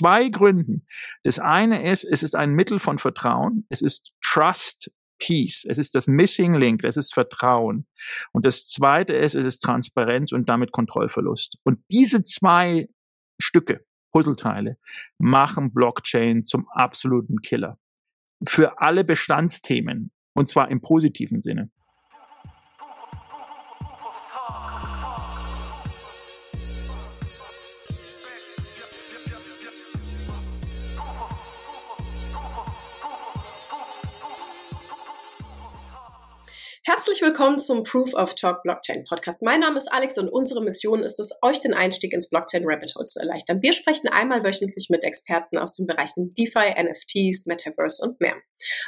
zwei Gründen. Das eine ist, es ist ein Mittel von Vertrauen. Es ist Trust Peace. Es ist das Missing Link. Es ist Vertrauen. Und das zweite ist, es ist Transparenz und damit Kontrollverlust. Und diese zwei Stücke, Puzzleteile, machen Blockchain zum absoluten Killer. Für alle Bestandsthemen. Und zwar im positiven Sinne. Herzlich willkommen zum Proof of Talk Blockchain Podcast. Mein Name ist Alex und unsere Mission ist es, euch den Einstieg ins Blockchain Rabbit Hole zu erleichtern. Wir sprechen einmal wöchentlich mit Experten aus den Bereichen DeFi, NFTs, Metaverse und mehr.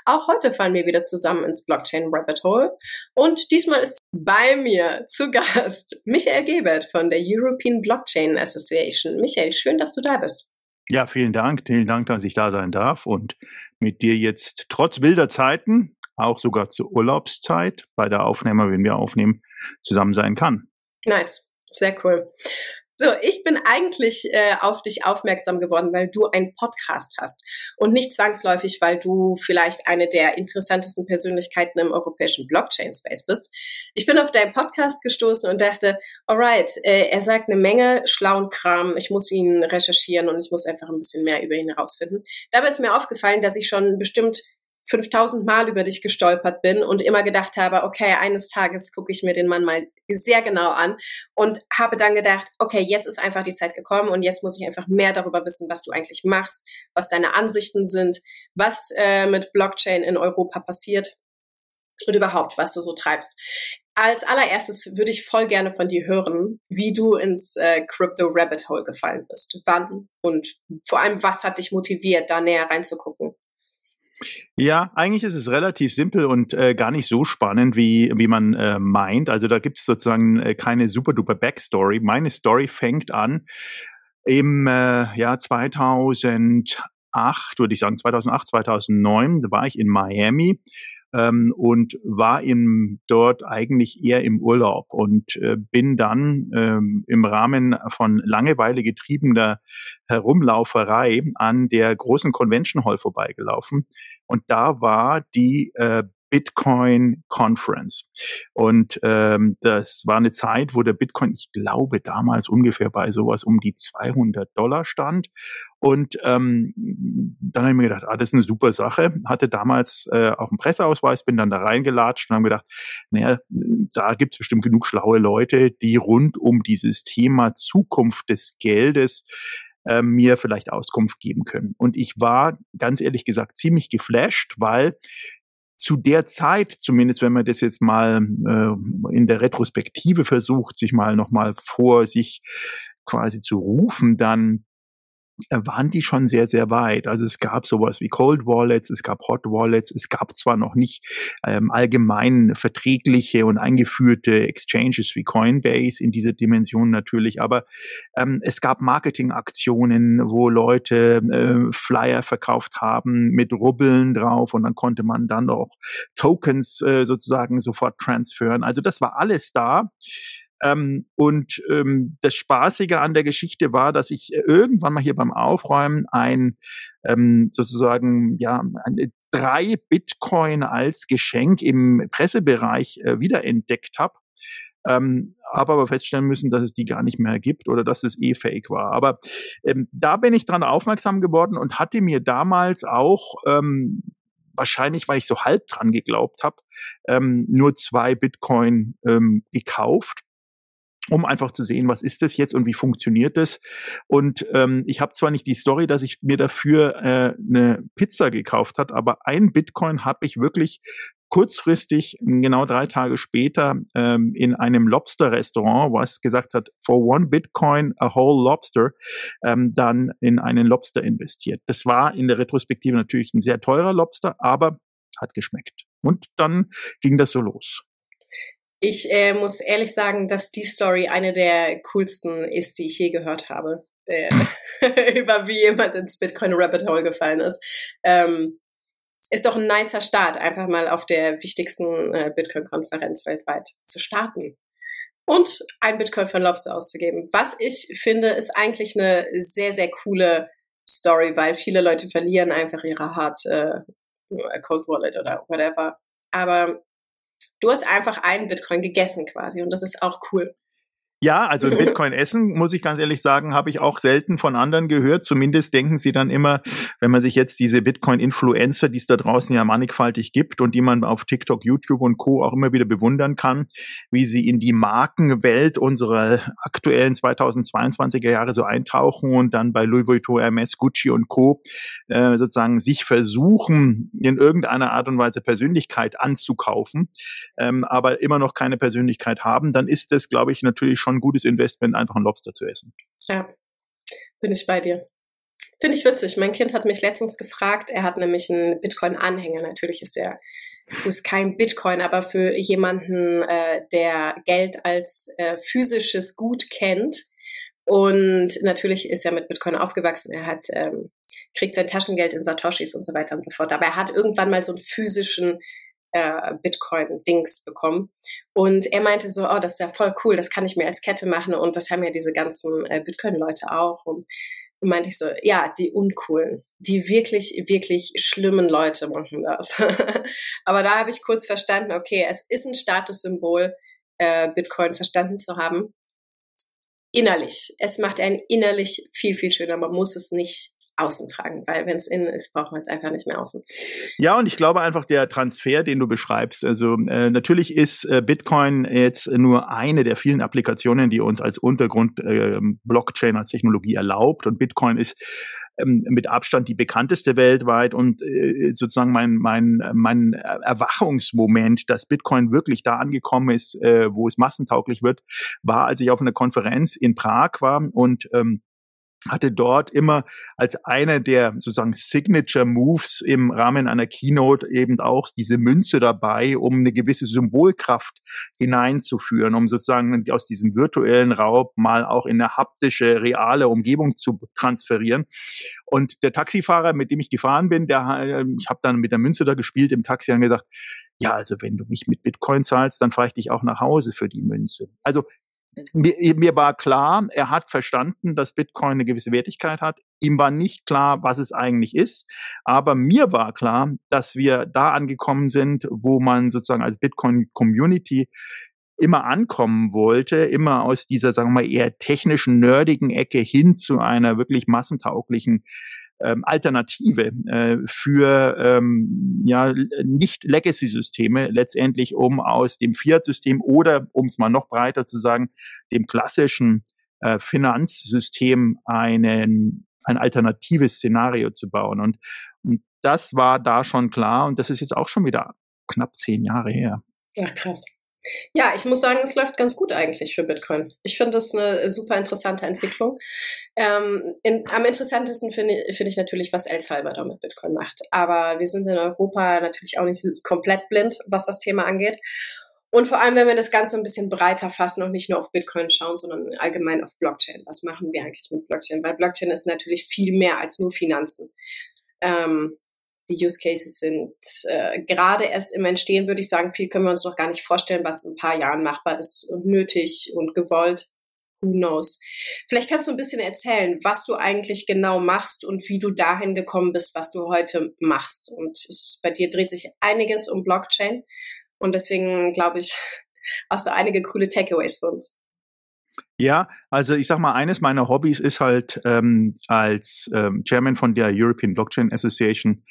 Auch heute fallen wir wieder zusammen ins Blockchain Rabbit Hole und diesmal ist bei mir zu Gast Michael Gebert von der European Blockchain Association. Michael, schön, dass du da bist. Ja, vielen Dank. Vielen Dank, dass ich da sein darf und mit dir jetzt trotz wilder Zeiten auch sogar zur Urlaubszeit bei der Aufnahme, wenn wir aufnehmen, zusammen sein kann. Nice, sehr cool. So, ich bin eigentlich äh, auf dich aufmerksam geworden, weil du einen Podcast hast und nicht zwangsläufig, weil du vielleicht eine der interessantesten Persönlichkeiten im europäischen Blockchain-Space bist. Ich bin auf deinen Podcast gestoßen und dachte, alright, äh, er sagt eine Menge schlauen Kram, ich muss ihn recherchieren und ich muss einfach ein bisschen mehr über ihn herausfinden. Dabei ist mir aufgefallen, dass ich schon bestimmt 5000 Mal über dich gestolpert bin und immer gedacht habe, okay, eines Tages gucke ich mir den Mann mal sehr genau an und habe dann gedacht, okay, jetzt ist einfach die Zeit gekommen und jetzt muss ich einfach mehr darüber wissen, was du eigentlich machst, was deine Ansichten sind, was äh, mit Blockchain in Europa passiert und überhaupt, was du so treibst. Als allererstes würde ich voll gerne von dir hören, wie du ins äh, Crypto Rabbit Hole gefallen bist. Wann und vor allem, was hat dich motiviert, da näher reinzugucken? Ja, eigentlich ist es relativ simpel und äh, gar nicht so spannend, wie, wie man äh, meint. Also da gibt es sozusagen äh, keine super duper Backstory. Meine Story fängt an im äh, Jahr 2008, würde ich sagen, 2008, 2009, da war ich in Miami ähm, und war im, dort eigentlich eher im Urlaub und äh, bin dann ähm, im Rahmen von Langeweile getriebener Herumlauferei an der großen Convention Hall vorbeigelaufen. Und da war die äh, Bitcoin Conference. Und ähm, das war eine Zeit, wo der Bitcoin, ich glaube, damals ungefähr bei sowas um die 200 Dollar stand. Und ähm, dann habe ich mir gedacht, ah, das ist eine super Sache. Hatte damals äh, auch einen Presseausweis, bin dann da reingelatscht und habe gedacht, naja, da gibt es bestimmt genug schlaue Leute, die rund um dieses Thema Zukunft des Geldes äh, mir vielleicht Auskunft geben können. Und ich war ganz ehrlich gesagt ziemlich geflasht, weil zu der Zeit, zumindest wenn man das jetzt mal äh, in der Retrospektive versucht, sich mal nochmal vor sich quasi zu rufen, dann waren die schon sehr, sehr weit. Also es gab sowas wie Cold Wallets, es gab Hot Wallets, es gab zwar noch nicht ähm, allgemein verträgliche und eingeführte Exchanges wie Coinbase in dieser Dimension natürlich, aber ähm, es gab Marketingaktionen, wo Leute äh, Flyer verkauft haben mit Rubbeln drauf und dann konnte man dann auch Tokens äh, sozusagen sofort transferen. Also das war alles da. Ähm, und ähm, das Spaßige an der Geschichte war, dass ich irgendwann mal hier beim Aufräumen ein ähm, sozusagen ja eine, drei Bitcoin als Geschenk im Pressebereich äh, wiederentdeckt habe. Ähm, habe aber feststellen müssen, dass es die gar nicht mehr gibt oder dass es eh fake war. Aber ähm, da bin ich dran aufmerksam geworden und hatte mir damals auch ähm, wahrscheinlich, weil ich so halb dran geglaubt habe, ähm, nur zwei Bitcoin ähm, gekauft um einfach zu sehen, was ist das jetzt und wie funktioniert das. Und ähm, ich habe zwar nicht die Story, dass ich mir dafür äh, eine Pizza gekauft hat, aber ein Bitcoin habe ich wirklich kurzfristig, genau drei Tage später, ähm, in einem Lobster-Restaurant, was gesagt hat, for one Bitcoin a whole Lobster, ähm, dann in einen Lobster investiert. Das war in der Retrospektive natürlich ein sehr teurer Lobster, aber hat geschmeckt. Und dann ging das so los. Ich äh, muss ehrlich sagen, dass die Story eine der coolsten ist, die ich je gehört habe. Äh, über wie jemand ins Bitcoin Rabbit Hole gefallen ist. Ähm, ist doch ein nicer Start, einfach mal auf der wichtigsten äh, Bitcoin-Konferenz weltweit zu starten und ein Bitcoin für Lobster auszugeben. Was ich finde, ist eigentlich eine sehr, sehr coole Story, weil viele Leute verlieren einfach ihre Hard äh, Cold Wallet oder whatever. Aber du hast einfach einen Bitcoin gegessen quasi und das ist auch cool. Ja, also ein Bitcoin essen, muss ich ganz ehrlich sagen, habe ich auch selten von anderen gehört. Zumindest denken sie dann immer, wenn man sich jetzt diese Bitcoin-Influencer, die es da draußen ja mannigfaltig gibt und die man auf TikTok, YouTube und Co. auch immer wieder bewundern kann, wie sie in die Markenwelt unserer aktuellen 2022er Jahre so eintauchen und dann bei Louis Vuitton, Hermes, Gucci und Co. Äh, sozusagen sich versuchen, in irgendeiner Art und Weise Persönlichkeit anzukaufen, ähm, aber immer noch keine Persönlichkeit haben, dann ist das, glaube ich, natürlich schon schon ein gutes Investment, einfach einen Lobster zu essen. Ja, bin ich bei dir. Finde ich witzig. Mein Kind hat mich letztens gefragt, er hat nämlich einen Bitcoin-Anhänger. Natürlich ist er, es ist kein Bitcoin, aber für jemanden, äh, der Geld als äh, physisches Gut kennt, und natürlich ist er mit Bitcoin aufgewachsen. Er hat, ähm, kriegt sein Taschengeld in Satoshis und so weiter und so fort. Aber er hat irgendwann mal so einen physischen äh, Bitcoin-Dings bekommen. Und er meinte so, oh, das ist ja voll cool, das kann ich mir als Kette machen und das haben ja diese ganzen äh, Bitcoin-Leute auch. Und, und meinte ich so, ja, die uncoolen, die wirklich, wirklich schlimmen Leute machen das. Aber da habe ich kurz verstanden, okay, es ist ein Statussymbol, äh, Bitcoin verstanden zu haben. Innerlich. Es macht einen innerlich viel, viel schöner. Man muss es nicht außen tragen, weil wenn es innen ist, braucht man es einfach nicht mehr außen. Ja, und ich glaube einfach der Transfer, den du beschreibst, also äh, natürlich ist äh, Bitcoin jetzt nur eine der vielen Applikationen, die uns als Untergrund äh, Blockchain als Technologie erlaubt und Bitcoin ist ähm, mit Abstand die bekannteste weltweit und äh, sozusagen mein, mein, mein Erwachungsmoment, dass Bitcoin wirklich da angekommen ist, äh, wo es massentauglich wird, war, als ich auf einer Konferenz in Prag war und ähm, hatte dort immer als einer der sozusagen Signature Moves im Rahmen einer Keynote eben auch diese Münze dabei, um eine gewisse Symbolkraft hineinzuführen, um sozusagen aus diesem virtuellen Raum mal auch in eine haptische, reale Umgebung zu transferieren. Und der Taxifahrer, mit dem ich gefahren bin, der, äh, ich habe dann mit der Münze da gespielt im Taxi und gesagt, ja, also wenn du mich mit Bitcoin zahlst, dann fahre ich dich auch nach Hause für die Münze. Also mir, mir war klar, er hat verstanden, dass Bitcoin eine gewisse Wertigkeit hat. Ihm war nicht klar, was es eigentlich ist. Aber mir war klar, dass wir da angekommen sind, wo man sozusagen als Bitcoin-Community immer ankommen wollte, immer aus dieser, sagen wir mal, eher technischen, nerdigen Ecke hin zu einer wirklich massentauglichen ähm, Alternative äh, für ähm, ja nicht Legacy-Systeme letztendlich, um aus dem Fiat-System oder, um es mal noch breiter zu sagen, dem klassischen äh, Finanzsystem einen ein alternatives Szenario zu bauen. Und, und das war da schon klar und das ist jetzt auch schon wieder knapp zehn Jahre her. Ja, krass. Ja, ich muss sagen, es läuft ganz gut eigentlich für Bitcoin. Ich finde das eine super interessante Entwicklung. Ähm, in, am interessantesten finde find ich natürlich, was El Salvador mit Bitcoin macht. Aber wir sind in Europa natürlich auch nicht komplett blind, was das Thema angeht. Und vor allem, wenn wir das Ganze ein bisschen breiter fassen und nicht nur auf Bitcoin schauen, sondern allgemein auf Blockchain. Was machen wir eigentlich mit Blockchain? Weil Blockchain ist natürlich viel mehr als nur Finanzen. Ähm, die Use Cases sind äh, gerade erst im Entstehen, würde ich sagen. Viel können wir uns noch gar nicht vorstellen, was in ein paar Jahren machbar ist und nötig und gewollt. Who knows? Vielleicht kannst du ein bisschen erzählen, was du eigentlich genau machst und wie du dahin gekommen bist, was du heute machst. Und ich, bei dir dreht sich einiges um Blockchain. Und deswegen glaube ich, hast du einige coole Takeaways für uns. Ja, also ich sag mal, eines meiner Hobbys ist halt ähm, als ähm, Chairman von der European Blockchain Association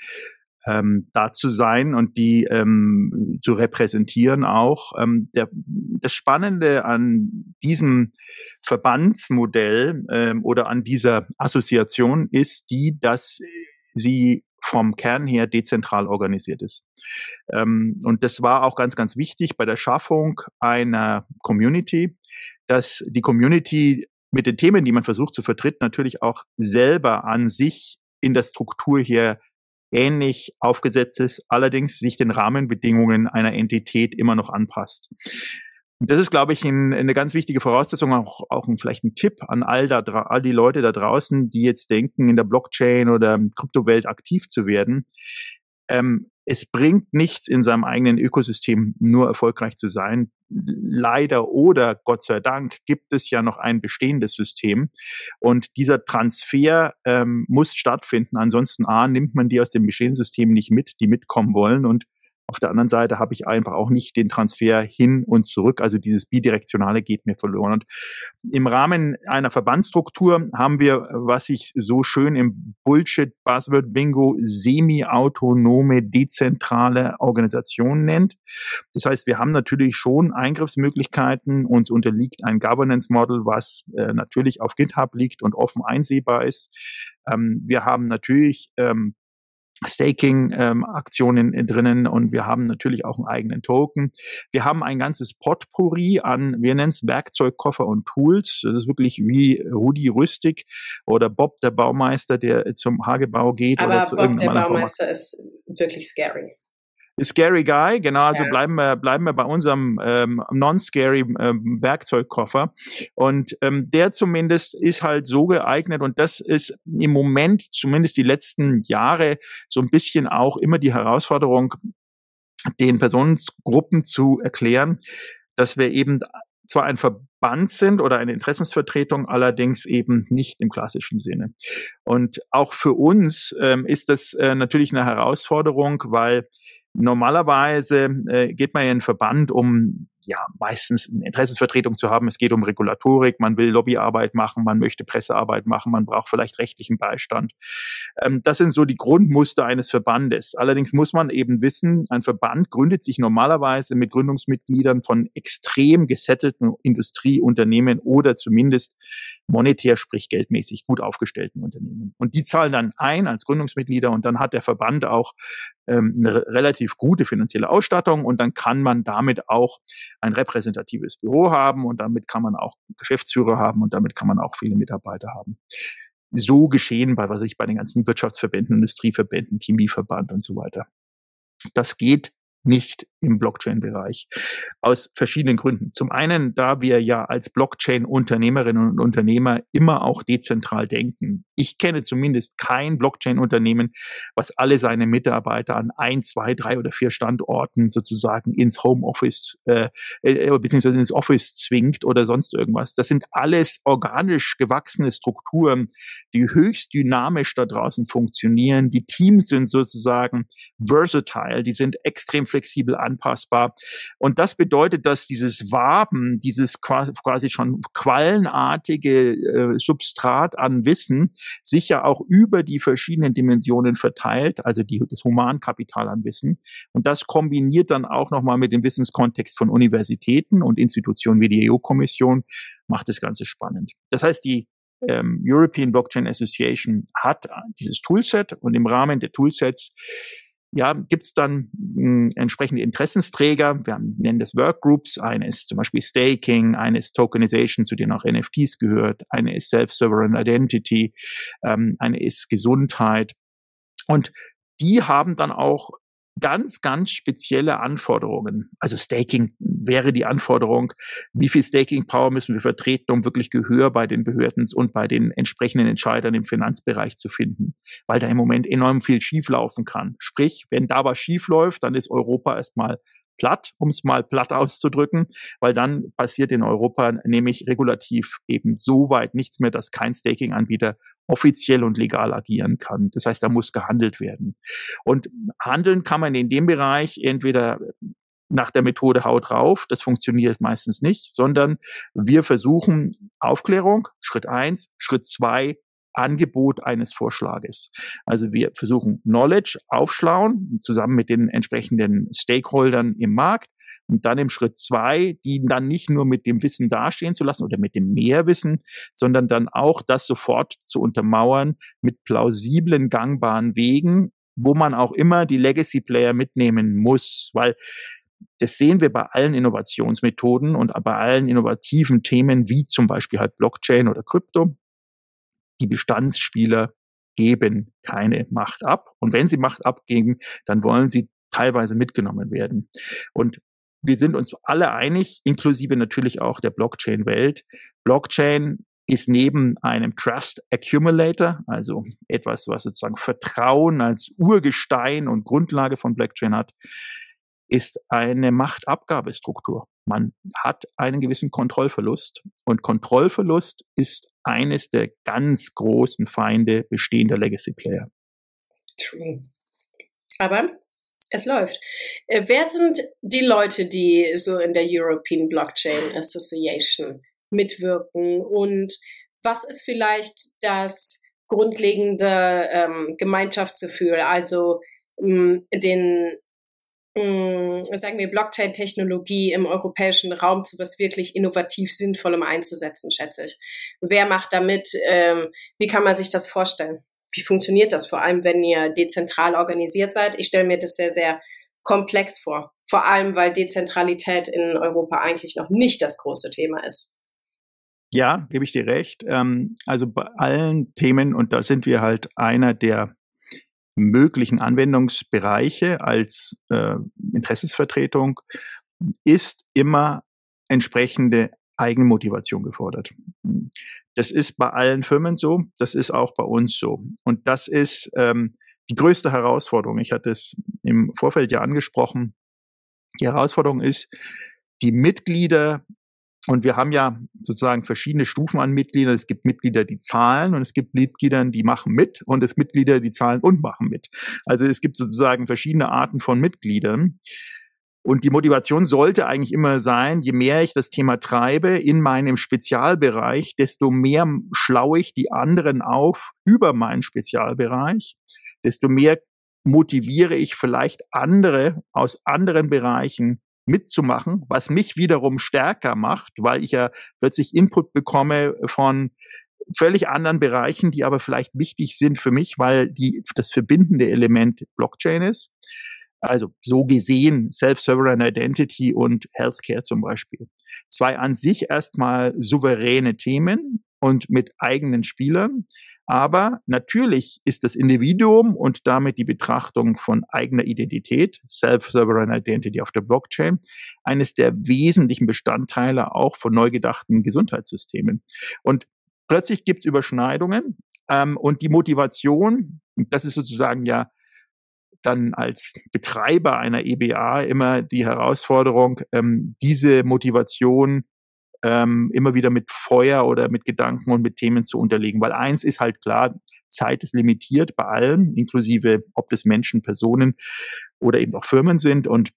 ähm, da zu sein und die ähm, zu repräsentieren auch. Ähm, der, das Spannende an diesem Verbandsmodell ähm, oder an dieser Assoziation ist die, dass sie vom Kern her dezentral organisiert ist. Ähm, und das war auch ganz, ganz wichtig bei der Schaffung einer Community, dass die Community mit den Themen, die man versucht zu vertreten, natürlich auch selber an sich in der Struktur hier ähnlich aufgesetzt ist, allerdings sich den Rahmenbedingungen einer Entität immer noch anpasst. Das ist, glaube ich, ein, eine ganz wichtige Voraussetzung, auch, auch ein, vielleicht ein Tipp an all, da, all die Leute da draußen, die jetzt denken, in der Blockchain oder Kryptowelt aktiv zu werden. Ähm, es bringt nichts in seinem eigenen Ökosystem nur erfolgreich zu sein. leider oder Gott sei Dank gibt es ja noch ein bestehendes System. Und dieser Transfer ähm, muss stattfinden. Ansonsten A, nimmt man die aus dem bestehenden System nicht mit, die mitkommen wollen. Und auf der anderen Seite habe ich einfach auch nicht den Transfer hin und zurück. Also dieses Bidirektionale geht mir verloren. Und im Rahmen einer Verbandsstruktur haben wir, was sich so schön im Bullshit-Buzzword-Bingo semi-autonome, dezentrale Organisation nennt. Das heißt, wir haben natürlich schon Eingriffsmöglichkeiten. Uns unterliegt ein Governance-Model, was äh, natürlich auf GitHub liegt und offen einsehbar ist. Ähm, wir haben natürlich ähm, Staking-Aktionen ähm, drinnen und wir haben natürlich auch einen eigenen Token. Wir haben ein ganzes Potpourri an, wir nennen es Werkzeugkoffer und Tools. Das ist wirklich wie Rudi Rüstig oder Bob der Baumeister, der zum Hagebau geht. Aber oder zu Bob der Baumeister ist wirklich scary. Scary Guy, genau, also ja. bleiben wir, bleiben wir bei unserem ähm, non-scary ähm, Werkzeugkoffer. Und ähm, der zumindest ist halt so geeignet und das ist im Moment, zumindest die letzten Jahre, so ein bisschen auch immer die Herausforderung, den Personengruppen zu erklären, dass wir eben zwar ein Verband sind oder eine Interessensvertretung, allerdings eben nicht im klassischen Sinne. Und auch für uns ähm, ist das äh, natürlich eine Herausforderung, weil Normalerweise äh, geht man ja in Verband, um ja meistens eine Interessensvertretung zu haben. Es geht um Regulatorik, man will Lobbyarbeit machen, man möchte Pressearbeit machen, man braucht vielleicht rechtlichen Beistand. Ähm, das sind so die Grundmuster eines Verbandes. Allerdings muss man eben wissen, ein Verband gründet sich normalerweise mit Gründungsmitgliedern von extrem gesettelten Industrieunternehmen oder zumindest monetär, sprich geldmäßig gut aufgestellten Unternehmen. Und die zahlen dann ein als Gründungsmitglieder und dann hat der Verband auch ähm, eine relativ gute finanzielle Ausstattung und dann kann man damit auch ein repräsentatives Büro haben und damit kann man auch Geschäftsführer haben und damit kann man auch viele Mitarbeiter haben. So geschehen bei, was ich bei den ganzen Wirtschaftsverbänden, Industrieverbänden, Chemieverband und so weiter. Das geht nicht im Blockchain-Bereich. Aus verschiedenen Gründen. Zum einen, da wir ja als Blockchain-Unternehmerinnen und Unternehmer immer auch dezentral denken. Ich kenne zumindest kein Blockchain-Unternehmen, was alle seine Mitarbeiter an ein, zwei, drei oder vier Standorten sozusagen ins Homeoffice äh, äh, beziehungsweise ins Office zwingt oder sonst irgendwas. Das sind alles organisch gewachsene Strukturen, die höchst dynamisch da draußen funktionieren. Die Teams sind sozusagen versatile, die sind extrem flexibel anpassbar. Und das bedeutet, dass dieses Waben, dieses quasi schon quallenartige äh, Substrat an Wissen sich ja auch über die verschiedenen Dimensionen verteilt, also die, das Humankapital an Wissen. Und das kombiniert dann auch nochmal mit dem Wissenskontext von Universitäten und Institutionen wie die EU-Kommission, macht das Ganze spannend. Das heißt, die ähm, European Blockchain Association hat dieses Toolset und im Rahmen der Toolsets ja, gibt es dann mh, hm, entsprechende Interessensträger. Wir haben, nennen das Workgroups. Eine ist zum Beispiel Staking, eine ist Tokenization, zu denen auch NFTs gehört, eine ist Self-Sovereign Identity, ähm, eine ist Gesundheit. Und die haben dann auch ganz, ganz spezielle Anforderungen. Also Staking wäre die Anforderung, wie viel Staking Power müssen wir vertreten, um wirklich Gehör bei den Behörden und bei den entsprechenden Entscheidern im Finanzbereich zu finden, weil da im Moment enorm viel schieflaufen kann. Sprich, wenn da was schiefläuft, dann ist Europa erstmal platt, um es mal platt auszudrücken, weil dann passiert in Europa nämlich regulativ eben so weit nichts mehr, dass kein Staking-Anbieter offiziell und legal agieren kann. Das heißt, da muss gehandelt werden. Und handeln kann man in dem Bereich entweder nach der Methode Haut drauf, das funktioniert meistens nicht, sondern wir versuchen Aufklärung, Schritt eins, Schritt zwei, Angebot eines Vorschlages. Also wir versuchen Knowledge aufschlauen, zusammen mit den entsprechenden Stakeholdern im Markt. Und dann im Schritt zwei, die dann nicht nur mit dem Wissen dastehen zu lassen oder mit dem Mehrwissen, sondern dann auch das sofort zu untermauern mit plausiblen, gangbaren Wegen, wo man auch immer die Legacy Player mitnehmen muss, weil das sehen wir bei allen Innovationsmethoden und bei allen innovativen Themen wie zum Beispiel halt Blockchain oder Krypto die Bestandsspieler geben keine Macht ab. Und wenn sie Macht abgeben, dann wollen sie teilweise mitgenommen werden. Und wir sind uns alle einig, inklusive natürlich auch der Blockchain-Welt. Blockchain ist neben einem Trust Accumulator, also etwas, was sozusagen Vertrauen als Urgestein und Grundlage von Blockchain hat, ist eine Machtabgabestruktur. man hat einen gewissen Kontrollverlust. Und Kontrollverlust ist eines der ganz großen Feinde bestehender Legacy Player. True. Aber es läuft. Äh, wer sind die Leute, die so in der European Blockchain Association mitwirken und was ist vielleicht das grundlegende ähm, Gemeinschaftsgefühl, also ähm, den ähm, sagen wir Blockchain-Technologie im europäischen Raum zu was wirklich innovativ Sinnvollem einzusetzen, schätze ich. Wer macht damit? Ähm, wie kann man sich das vorstellen? Wie funktioniert das, vor allem wenn ihr dezentral organisiert seid? Ich stelle mir das sehr, sehr komplex vor. Vor allem, weil Dezentralität in Europa eigentlich noch nicht das große Thema ist. Ja, gebe ich dir recht. Ähm, also bei allen Themen, und da sind wir halt einer der möglichen Anwendungsbereiche als äh, Interessensvertretung, ist immer entsprechende Eigenmotivation gefordert. Das ist bei allen Firmen so, das ist auch bei uns so. Und das ist ähm, die größte Herausforderung. Ich hatte es im Vorfeld ja angesprochen. Die Herausforderung ist, die Mitglieder, und wir haben ja sozusagen verschiedene Stufen an Mitgliedern. Es gibt Mitglieder, die zahlen und es gibt Mitglieder, die machen mit und es gibt Mitglieder, die zahlen und machen mit. Also es gibt sozusagen verschiedene Arten von Mitgliedern. Und die Motivation sollte eigentlich immer sein, je mehr ich das Thema treibe in meinem Spezialbereich, desto mehr schlaue ich die anderen auf über meinen Spezialbereich, desto mehr motiviere ich vielleicht andere aus anderen Bereichen mitzumachen, was mich wiederum stärker macht, weil ich ja plötzlich Input bekomme von völlig anderen Bereichen, die aber vielleicht wichtig sind für mich, weil die, das verbindende Element Blockchain ist. Also so gesehen Self-Sovereign Identity und Healthcare zum Beispiel. Zwei an sich erstmal souveräne Themen und mit eigenen Spielern. Aber natürlich ist das Individuum und damit die Betrachtung von eigener Identität, Self-Sovereign Identity auf der Blockchain, eines der wesentlichen Bestandteile auch von neu gedachten Gesundheitssystemen. Und plötzlich gibt es Überschneidungen ähm, und die Motivation, das ist sozusagen ja dann als Betreiber einer EBA immer die Herausforderung, ähm, diese Motivation ähm, immer wieder mit Feuer oder mit Gedanken und mit Themen zu unterlegen. Weil eins ist halt klar, Zeit ist limitiert bei allen, inklusive ob das Menschen, Personen oder eben auch Firmen sind. Und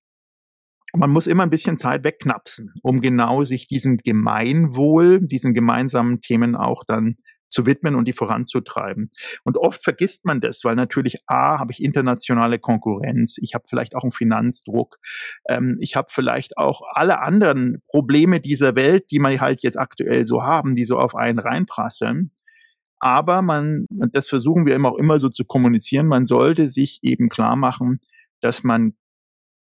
man muss immer ein bisschen Zeit wegknapsen, um genau sich diesem Gemeinwohl, diesen gemeinsamen Themen auch dann zu widmen und die voranzutreiben. Und oft vergisst man das, weil natürlich A, habe ich internationale Konkurrenz, ich habe vielleicht auch einen Finanzdruck, ähm, ich habe vielleicht auch alle anderen Probleme dieser Welt, die man halt jetzt aktuell so haben, die so auf einen reinprasseln. Aber man, und das versuchen wir immer auch immer so zu kommunizieren, man sollte sich eben klar machen, dass man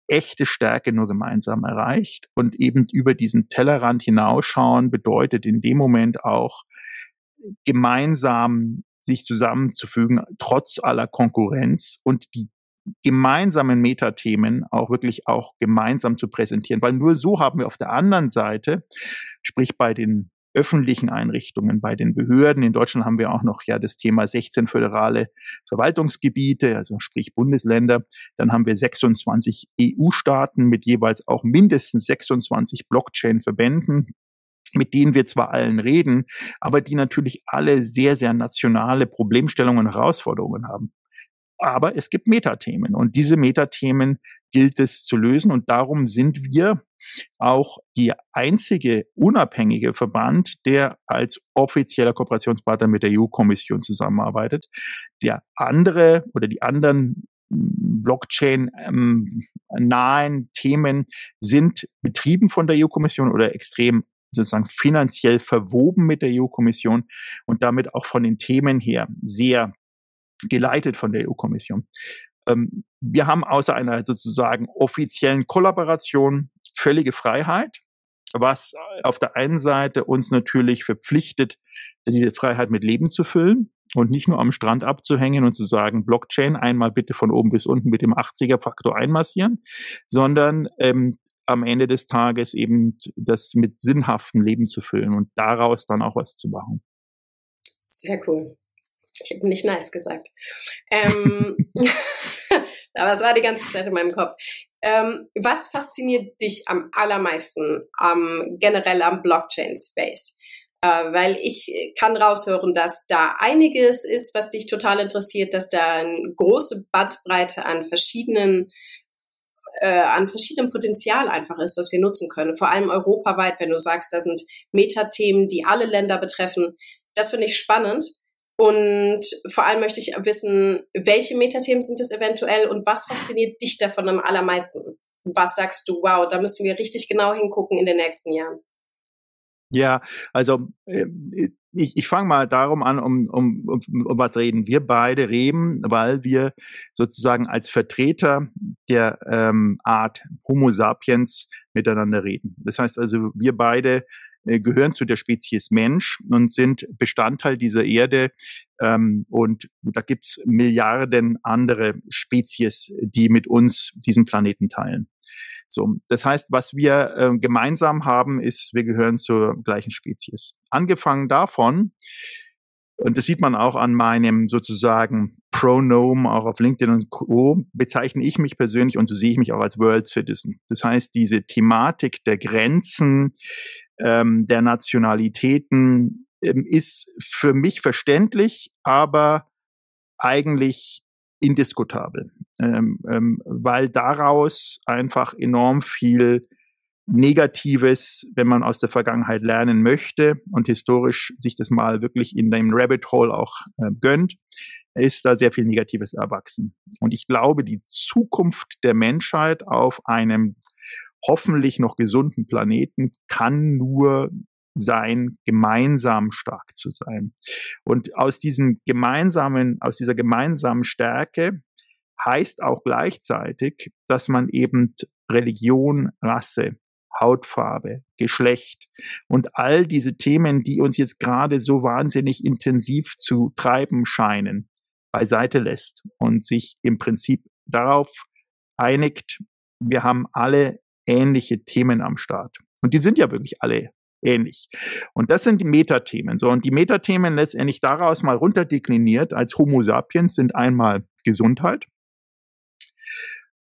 echte Stärke nur gemeinsam erreicht und eben über diesen Tellerrand hinausschauen bedeutet in dem Moment auch, gemeinsam sich zusammenzufügen, trotz aller Konkurrenz und die gemeinsamen Metathemen auch wirklich auch gemeinsam zu präsentieren. Weil nur so haben wir auf der anderen Seite, sprich bei den öffentlichen Einrichtungen, bei den Behörden. In Deutschland haben wir auch noch ja das Thema 16 föderale Verwaltungsgebiete, also sprich Bundesländer. Dann haben wir 26 EU-Staaten mit jeweils auch mindestens 26 Blockchain-Verbänden mit denen wir zwar allen reden, aber die natürlich alle sehr, sehr nationale Problemstellungen und Herausforderungen haben. Aber es gibt Metathemen und diese Metathemen gilt es zu lösen und darum sind wir auch die einzige unabhängige Verband, der als offizieller Kooperationspartner mit der EU-Kommission zusammenarbeitet. Der andere oder die anderen Blockchain-nahen ähm, Themen sind betrieben von der EU-Kommission oder extrem sozusagen finanziell verwoben mit der EU-Kommission und damit auch von den Themen her sehr geleitet von der EU-Kommission. Ähm, wir haben außer einer sozusagen offiziellen Kollaboration völlige Freiheit, was auf der einen Seite uns natürlich verpflichtet, diese Freiheit mit Leben zu füllen und nicht nur am Strand abzuhängen und zu sagen, Blockchain einmal bitte von oben bis unten mit dem 80er-Faktor einmassieren, sondern ähm, am Ende des Tages eben das mit sinnhaftem Leben zu füllen und daraus dann auch was zu machen. Sehr cool. Ich habe nicht nice gesagt. Ähm, aber es war die ganze Zeit in meinem Kopf. Ähm, was fasziniert dich am allermeisten am, generell am Blockchain-Space? Äh, weil ich kann raushören, dass da einiges ist, was dich total interessiert, dass da eine große Bandbreite an verschiedenen äh, an verschiedenem Potenzial einfach ist, was wir nutzen können. Vor allem europaweit, wenn du sagst, da sind Metathemen, die alle Länder betreffen. Das finde ich spannend. Und vor allem möchte ich wissen, welche Metathemen sind es eventuell und was fasziniert dich davon am allermeisten? Was sagst du, wow, da müssen wir richtig genau hingucken in den nächsten Jahren? Ja, also äh, ich, ich fange mal darum an, um, um, um, um was reden. Wir beide reden, weil wir sozusagen als Vertreter der ähm, Art Homo sapiens miteinander reden. Das heißt also, wir beide äh, gehören zu der Spezies Mensch und sind Bestandteil dieser Erde. Ähm, und da gibt's Milliarden andere Spezies, die mit uns diesen Planeten teilen. So, das heißt, was wir äh, gemeinsam haben, ist, wir gehören zur gleichen Spezies. Angefangen davon, und das sieht man auch an meinem sozusagen Pronomen, auch auf LinkedIn und Co., bezeichne ich mich persönlich und so sehe ich mich auch als World Citizen. Das heißt, diese Thematik der Grenzen, ähm, der Nationalitäten ähm, ist für mich verständlich, aber eigentlich indiskutabel, ähm, ähm, weil daraus einfach enorm viel Negatives, wenn man aus der Vergangenheit lernen möchte und historisch sich das mal wirklich in dem Rabbit Hole auch äh, gönnt, ist da sehr viel Negatives erwachsen. Und ich glaube, die Zukunft der Menschheit auf einem hoffentlich noch gesunden Planeten kann nur sein, gemeinsam stark zu sein. Und aus diesem gemeinsamen, aus dieser gemeinsamen Stärke heißt auch gleichzeitig, dass man eben Religion, Rasse, Hautfarbe, Geschlecht und all diese Themen, die uns jetzt gerade so wahnsinnig intensiv zu treiben scheinen, beiseite lässt und sich im Prinzip darauf einigt, wir haben alle ähnliche Themen am Start. Und die sind ja wirklich alle ähnlich. Und das sind die Metathemen. So, und die Metathemen letztendlich daraus mal runterdekliniert als Homo sapiens sind einmal Gesundheit,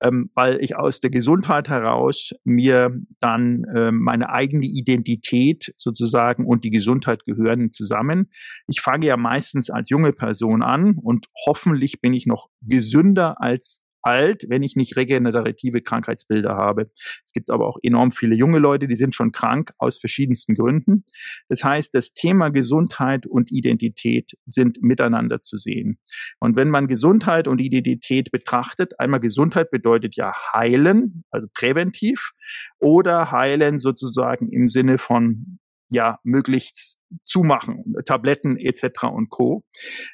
ähm, weil ich aus der Gesundheit heraus mir dann äh, meine eigene Identität sozusagen und die Gesundheit gehören zusammen. Ich fange ja meistens als junge Person an und hoffentlich bin ich noch gesünder als alt, wenn ich nicht regenerative Krankheitsbilder habe. Es gibt aber auch enorm viele junge Leute, die sind schon krank aus verschiedensten Gründen. Das heißt, das Thema Gesundheit und Identität sind miteinander zu sehen. Und wenn man Gesundheit und Identität betrachtet, einmal Gesundheit bedeutet ja heilen, also präventiv, oder heilen sozusagen im Sinne von ja möglichst zumachen, Tabletten etc. und Co.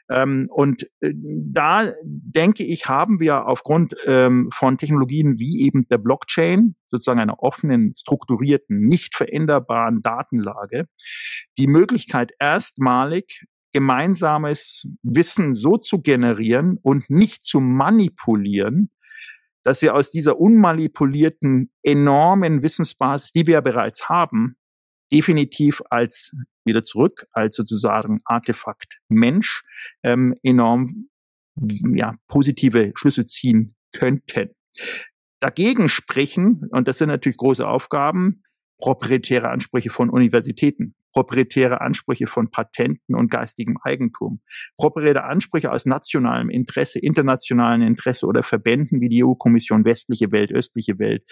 Ähm, und äh, da denke ich, haben wir aufgrund ähm, von Technologien wie eben der Blockchain, sozusagen einer offenen, strukturierten, nicht veränderbaren Datenlage, die Möglichkeit erstmalig gemeinsames Wissen so zu generieren und nicht zu manipulieren, dass wir aus dieser unmanipulierten, enormen Wissensbasis, die wir ja bereits haben, definitiv als wieder zurück, als sozusagen Artefakt Mensch ähm, enorm ja, positive Schlüsse ziehen könnten. Dagegen sprechen, und das sind natürlich große Aufgaben, proprietäre Ansprüche von Universitäten, proprietäre Ansprüche von Patenten und geistigem Eigentum, proprietäre Ansprüche aus nationalem Interesse, internationalem Interesse oder Verbänden wie die EU-Kommission westliche Welt, östliche Welt.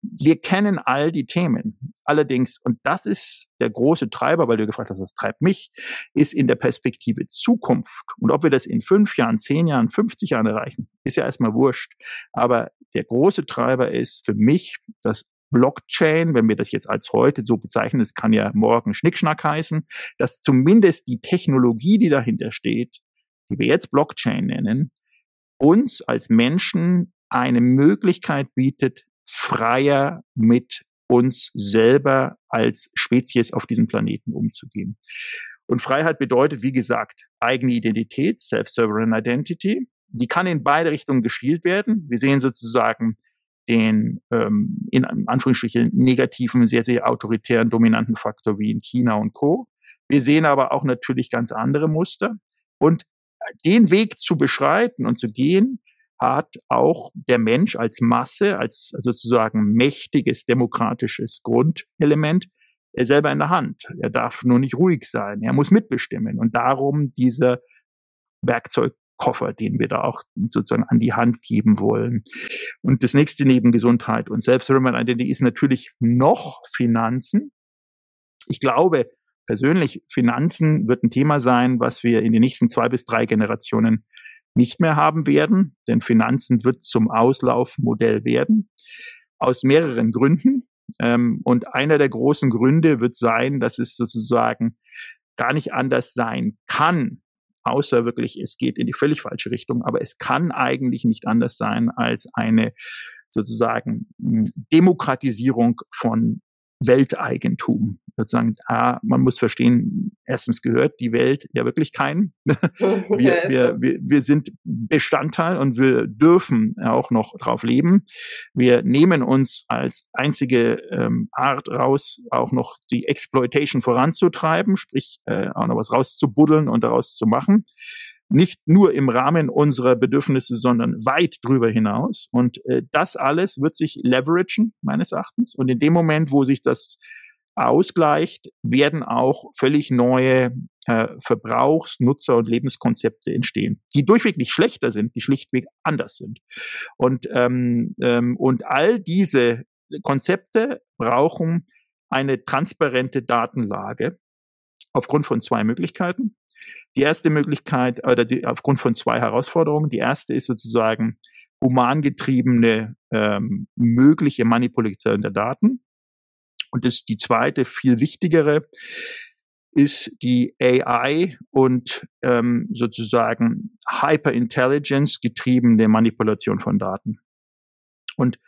Wir kennen all die Themen. Allerdings, und das ist der große Treiber, weil du gefragt hast, was treibt mich, ist in der Perspektive Zukunft. Und ob wir das in fünf Jahren, zehn Jahren, 50 Jahren erreichen, ist ja erstmal wurscht. Aber der große Treiber ist für mich das Blockchain, wenn wir das jetzt als heute so bezeichnen, es kann ja morgen Schnickschnack heißen, dass zumindest die Technologie, die dahinter steht, die wir jetzt Blockchain nennen, uns als Menschen eine Möglichkeit bietet, freier mit uns selber als Spezies auf diesem Planeten umzugehen. Und Freiheit bedeutet, wie gesagt, eigene Identität, Self-Sovereign Identity. Die kann in beide Richtungen gespielt werden. Wir sehen sozusagen den ähm, in Anführungsstrichen negativen, sehr, sehr autoritären, dominanten Faktor wie in China und Co. Wir sehen aber auch natürlich ganz andere Muster. Und den Weg zu beschreiten und zu gehen, hat auch der Mensch als Masse, als sozusagen mächtiges demokratisches Grundelement er selber in der Hand. Er darf nur nicht ruhig sein. Er muss mitbestimmen. Und darum dieser Werkzeugkoffer, den wir da auch sozusagen an die Hand geben wollen. Und das nächste neben Gesundheit und Self-Ceremonial Identity ist natürlich noch Finanzen. Ich glaube, persönlich, Finanzen wird ein Thema sein, was wir in den nächsten zwei bis drei Generationen nicht mehr haben werden, denn Finanzen wird zum Auslaufmodell werden. Aus mehreren Gründen. Ähm, und einer der großen Gründe wird sein, dass es sozusagen gar nicht anders sein kann, außer wirklich, es geht in die völlig falsche Richtung, aber es kann eigentlich nicht anders sein als eine sozusagen Demokratisierung von Welteigentum. Sozusagen, ah, man muss verstehen, erstens gehört die Welt ja wirklich keinen. wir, wir, wir, wir sind Bestandteil und wir dürfen auch noch drauf leben. Wir nehmen uns als einzige ähm, Art raus, auch noch die Exploitation voranzutreiben, sprich äh, auch noch was rauszubuddeln und daraus zu machen nicht nur im Rahmen unserer Bedürfnisse, sondern weit drüber hinaus. Und äh, das alles wird sich leveragen, meines Erachtens. Und in dem Moment, wo sich das ausgleicht, werden auch völlig neue äh, Verbrauchs-, Nutzer- und Lebenskonzepte entstehen, die durchweg nicht schlechter sind, die schlichtweg anders sind. Und, ähm, ähm, und all diese Konzepte brauchen eine transparente Datenlage aufgrund von zwei Möglichkeiten. Die erste Möglichkeit, oder die, aufgrund von zwei Herausforderungen. Die erste ist sozusagen humangetriebene ähm, mögliche Manipulation der Daten. Und das, die zweite, viel wichtigere, ist die AI und ähm, sozusagen Hyperintelligence getriebene Manipulation von Daten. Und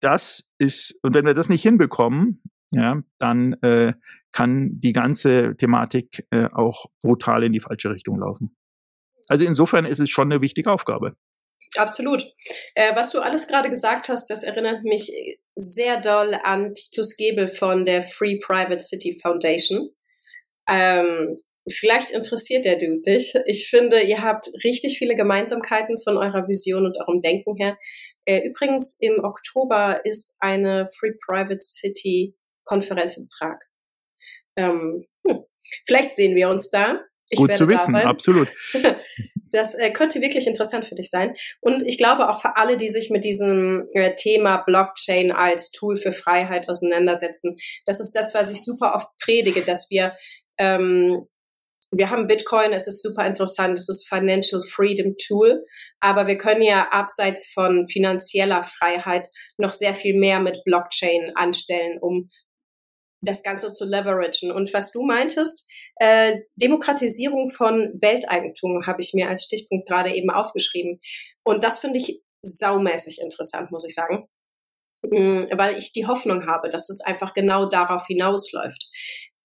das ist, und wenn wir das nicht hinbekommen, ja, dann äh, kann die ganze Thematik äh, auch brutal in die falsche Richtung laufen. Also insofern ist es schon eine wichtige Aufgabe. Absolut. Äh, was du alles gerade gesagt hast, das erinnert mich sehr doll an Titus Gebel von der Free Private City Foundation. Ähm, vielleicht interessiert der Dude dich. Ich finde, ihr habt richtig viele Gemeinsamkeiten von eurer Vision und eurem Denken her. Äh, übrigens, im Oktober ist eine Free Private City Konferenz in Prag. Ähm, hm, vielleicht sehen wir uns da. Ich Gut zu wissen, absolut. Das äh, könnte wirklich interessant für dich sein. Und ich glaube auch für alle, die sich mit diesem äh, Thema Blockchain als Tool für Freiheit auseinandersetzen. Das ist das, was ich super oft predige, dass wir ähm, wir haben Bitcoin, es ist super interessant, es ist Financial Freedom Tool, aber wir können ja abseits von finanzieller Freiheit noch sehr viel mehr mit Blockchain anstellen, um das Ganze zu leveragen. Und was du meintest, äh, Demokratisierung von Welteigentum habe ich mir als Stichpunkt gerade eben aufgeschrieben. Und das finde ich saumäßig interessant, muss ich sagen. Mhm, weil ich die Hoffnung habe, dass es einfach genau darauf hinausläuft,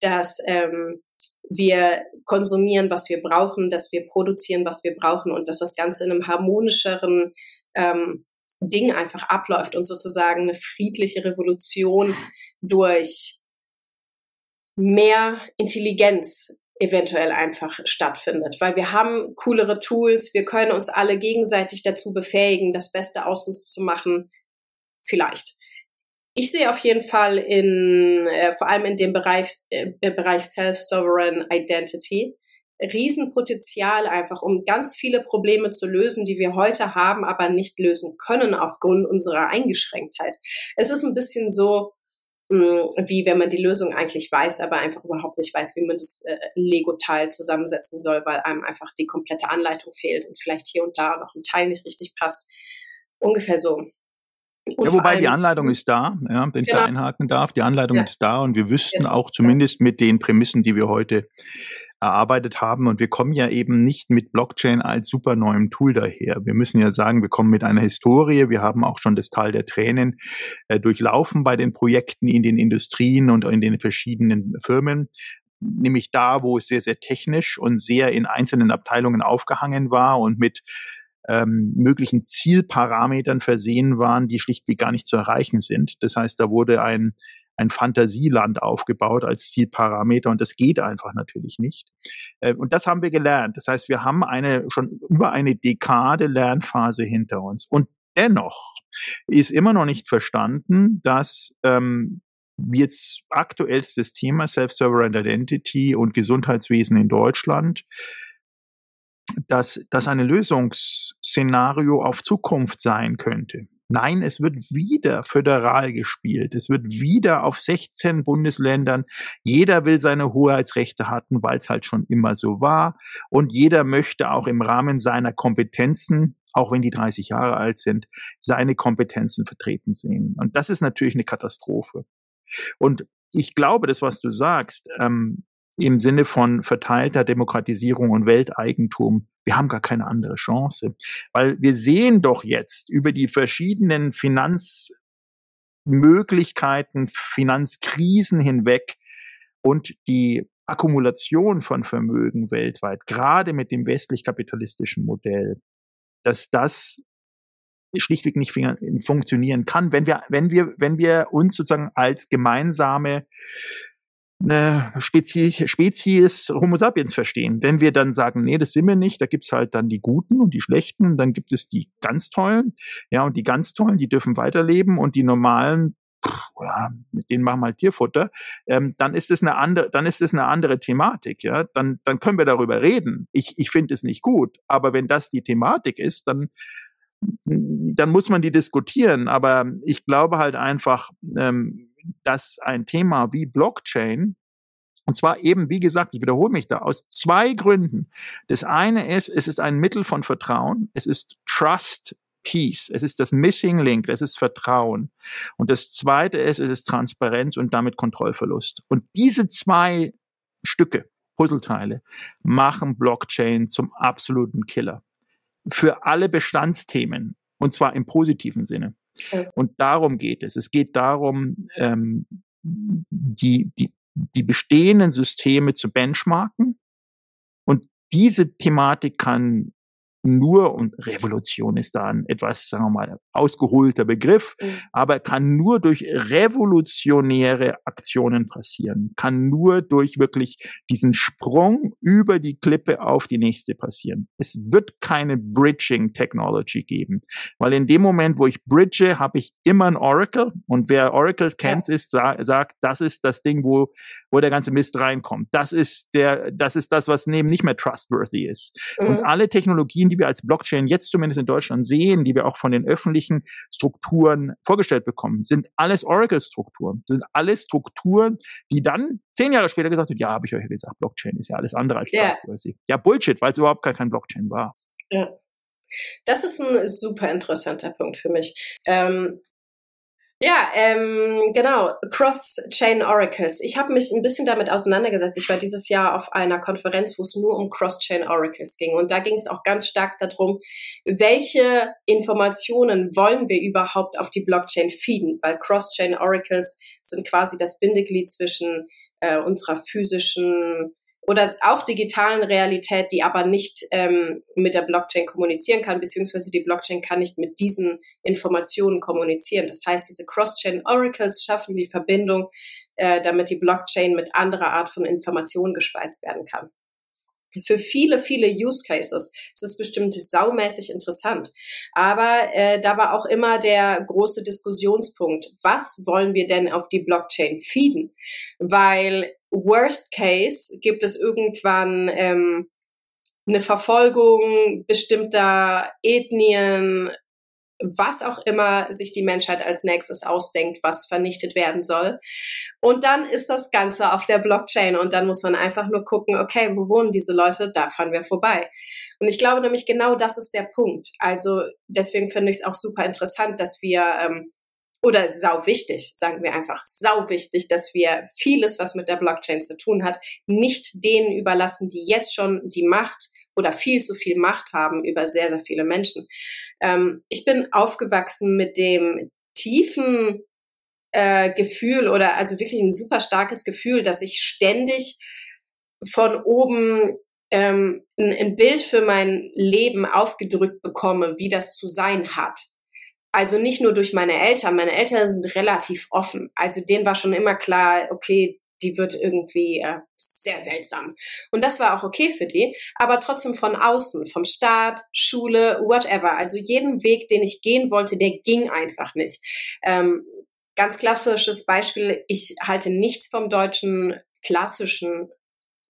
dass ähm, wir konsumieren, was wir brauchen, dass wir produzieren, was wir brauchen und dass das Ganze in einem harmonischeren ähm, Ding einfach abläuft und sozusagen eine friedliche Revolution durch mehr Intelligenz eventuell einfach stattfindet, weil wir haben coolere Tools, wir können uns alle gegenseitig dazu befähigen, das Beste aus uns zu machen, vielleicht. Ich sehe auf jeden Fall in, äh, vor allem in dem Bereich, äh, Bereich Self-Sovereign Identity, Riesenpotenzial einfach, um ganz viele Probleme zu lösen, die wir heute haben, aber nicht lösen können aufgrund unserer Eingeschränktheit. Es ist ein bisschen so, wie wenn man die Lösung eigentlich weiß, aber einfach überhaupt nicht weiß, wie man das äh, Lego-Teil zusammensetzen soll, weil einem einfach die komplette Anleitung fehlt und vielleicht hier und da noch ein Teil nicht richtig passt. Ungefähr so. Und ja, wobei allem, die Anleitung ist da, ja, wenn ich da genau. einhaken darf. Die Anleitung ja. ist da und wir wüssten Jetzt auch zumindest mit den Prämissen, die wir heute erarbeitet haben. Und wir kommen ja eben nicht mit Blockchain als super neuem Tool daher. Wir müssen ja sagen, wir kommen mit einer Historie. Wir haben auch schon das Tal der Tränen äh, durchlaufen bei den Projekten in den Industrien und in den verschiedenen Firmen nämlich da, wo es sehr, sehr technisch und sehr in einzelnen Abteilungen aufgehangen war und mit ähm, möglichen Zielparametern versehen waren, die schlichtweg gar nicht zu erreichen sind. Das heißt, da wurde ein ein Fantasieland aufgebaut als Zielparameter und das geht einfach natürlich nicht. Äh, und das haben wir gelernt. Das heißt, wir haben eine schon über eine Dekade Lernphase hinter uns. Und dennoch ist immer noch nicht verstanden, dass ähm, jetzt aktuellstes Thema Self-Sovereign Identity und Gesundheitswesen in Deutschland, dass das ein Lösungsszenario auf Zukunft sein könnte. Nein, es wird wieder föderal gespielt. Es wird wieder auf 16 Bundesländern. Jeder will seine Hoheitsrechte hatten, weil es halt schon immer so war. Und jeder möchte auch im Rahmen seiner Kompetenzen, auch wenn die 30 Jahre alt sind, seine Kompetenzen vertreten sehen. Und das ist natürlich eine Katastrophe. Und ich glaube, das, was du sagst, ähm, im Sinne von verteilter Demokratisierung und Welteigentum, wir haben gar keine andere Chance. Weil wir sehen doch jetzt über die verschiedenen Finanzmöglichkeiten, Finanzkrisen hinweg und die Akkumulation von Vermögen weltweit, gerade mit dem westlich-kapitalistischen Modell, dass das schlichtweg nicht funktionieren kann, wenn wir, wenn wir, wenn wir uns sozusagen als gemeinsame Spezies, Spezies Homo sapiens verstehen. Wenn wir dann sagen, nee, das sind wir nicht, da gibt's halt dann die Guten und die Schlechten, dann gibt es die ganz Tollen, ja, und die ganz Tollen, die dürfen weiterleben und die normalen, pff, ja, mit denen machen wir halt Tierfutter, ähm, dann ist es eine andere, dann ist es eine andere Thematik, ja, dann, dann können wir darüber reden. Ich, ich finde es nicht gut, aber wenn das die Thematik ist, dann dann muss man die diskutieren. Aber ich glaube halt einfach, ähm, dass ein Thema wie Blockchain und zwar eben, wie gesagt, ich wiederhole mich da, aus zwei Gründen. Das eine ist, es ist ein Mittel von Vertrauen. Es ist Trust Peace. Es ist das Missing Link. Es ist Vertrauen. Und das zweite ist, es ist Transparenz und damit Kontrollverlust. Und diese zwei Stücke, Puzzleteile, machen Blockchain zum absoluten Killer. Für alle Bestandsthemen. Und zwar im positiven Sinne. Und darum geht es. Es geht darum, ähm, die, die, die bestehenden Systeme zu benchmarken. Und diese Thematik kann nur, und Revolution ist da ein etwas, sagen wir mal, ausgeholter Begriff, mhm. aber kann nur durch revolutionäre Aktionen passieren, kann nur durch wirklich diesen Sprung über die Klippe auf die nächste passieren. Es wird keine Bridging Technology geben, weil in dem Moment, wo ich bridge, habe ich immer ein Oracle und wer Oracle kennt, ja. ist, sagt, das ist das Ding, wo wo der ganze Mist reinkommt. Das ist der, das ist das, was neben nicht mehr trustworthy ist. Mhm. Und alle Technologien, die wir als Blockchain jetzt zumindest in Deutschland sehen, die wir auch von den öffentlichen Strukturen vorgestellt bekommen, sind alles Oracle-Strukturen, sind alles Strukturen, die dann zehn Jahre später gesagt wird, ja, habe ich euch ja gesagt, Blockchain ist ja alles andere als yeah. trustworthy. Ja, Bullshit, weil es überhaupt gar kein Blockchain war. Ja. Das ist ein super interessanter Punkt für mich. Ähm, ja, ähm, genau. Cross-Chain Oracles. Ich habe mich ein bisschen damit auseinandergesetzt. Ich war dieses Jahr auf einer Konferenz, wo es nur um Cross-Chain Oracles ging. Und da ging es auch ganz stark darum, welche Informationen wollen wir überhaupt auf die Blockchain feeden? Weil Cross-Chain Oracles sind quasi das Bindeglied zwischen äh, unserer physischen oder auch digitalen Realität, die aber nicht ähm, mit der Blockchain kommunizieren kann, beziehungsweise die Blockchain kann nicht mit diesen Informationen kommunizieren. Das heißt, diese Cross-Chain Oracles schaffen die Verbindung, äh, damit die Blockchain mit anderer Art von Informationen gespeist werden kann. Für viele, viele Use Cases ist es bestimmt saumäßig interessant. Aber äh, da war auch immer der große Diskussionspunkt, was wollen wir denn auf die Blockchain feeden? Weil Worst Case gibt es irgendwann ähm, eine Verfolgung bestimmter Ethnien, was auch immer sich die Menschheit als nächstes ausdenkt, was vernichtet werden soll. Und dann ist das Ganze auf der Blockchain und dann muss man einfach nur gucken, okay, wo wohnen diese Leute? Da fahren wir vorbei. Und ich glaube nämlich genau das ist der Punkt. Also deswegen finde ich es auch super interessant, dass wir ähm, oder sau wichtig, sagen wir einfach, sau wichtig, dass wir vieles, was mit der Blockchain zu tun hat, nicht denen überlassen, die jetzt schon die Macht oder viel zu viel Macht haben über sehr, sehr viele Menschen. Ähm, ich bin aufgewachsen mit dem tiefen äh, Gefühl oder also wirklich ein super starkes Gefühl, dass ich ständig von oben ähm, ein, ein Bild für mein Leben aufgedrückt bekomme, wie das zu sein hat. Also nicht nur durch meine Eltern. Meine Eltern sind relativ offen. Also denen war schon immer klar, okay, die wird irgendwie äh, sehr seltsam. Und das war auch okay für die, aber trotzdem von außen, vom Staat, Schule, whatever. Also jeden Weg, den ich gehen wollte, der ging einfach nicht. Ähm, ganz klassisches Beispiel, ich halte nichts vom deutschen klassischen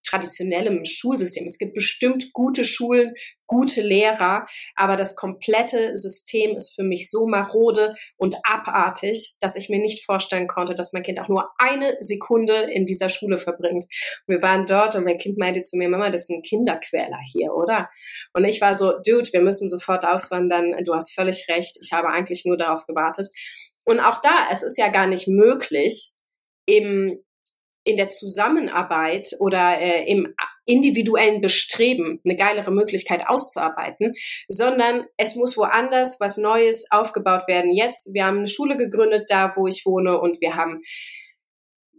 traditionellem Schulsystem. Es gibt bestimmt gute Schulen, gute Lehrer, aber das komplette System ist für mich so marode und abartig, dass ich mir nicht vorstellen konnte, dass mein Kind auch nur eine Sekunde in dieser Schule verbringt. Wir waren dort und mein Kind meinte zu mir, Mama, das ist ein Kinderquäler hier, oder? Und ich war so, Dude, wir müssen sofort auswandern. Du hast völlig recht. Ich habe eigentlich nur darauf gewartet. Und auch da, es ist ja gar nicht möglich, eben in der Zusammenarbeit oder äh, im individuellen Bestreben eine geilere Möglichkeit auszuarbeiten, sondern es muss woanders was Neues aufgebaut werden. Jetzt, wir haben eine Schule gegründet, da wo ich wohne und wir haben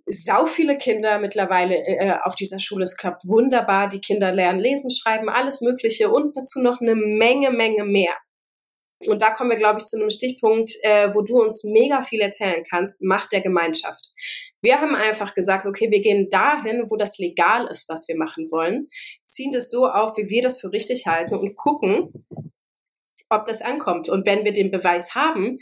sau viele Kinder mittlerweile äh, auf dieser Schule. Es klappt wunderbar. Die Kinder lernen lesen, schreiben, alles Mögliche und dazu noch eine Menge, Menge mehr. Und da kommen wir, glaube ich, zu einem Stichpunkt, äh, wo du uns mega viel erzählen kannst, Macht der Gemeinschaft. Wir haben einfach gesagt, okay, wir gehen dahin, wo das legal ist, was wir machen wollen, ziehen das so auf, wie wir das für richtig halten und gucken, ob das ankommt. Und wenn wir den Beweis haben,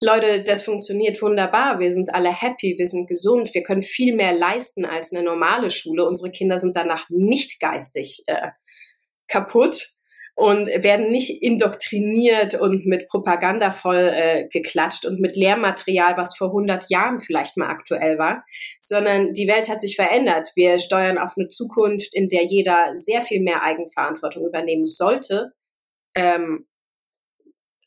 Leute, das funktioniert wunderbar. Wir sind alle happy, wir sind gesund, wir können viel mehr leisten als eine normale Schule. Unsere Kinder sind danach nicht geistig äh, kaputt und werden nicht indoktriniert und mit Propaganda voll äh, geklatscht und mit Lehrmaterial, was vor 100 Jahren vielleicht mal aktuell war, sondern die Welt hat sich verändert. Wir steuern auf eine Zukunft, in der jeder sehr viel mehr Eigenverantwortung übernehmen sollte, ähm,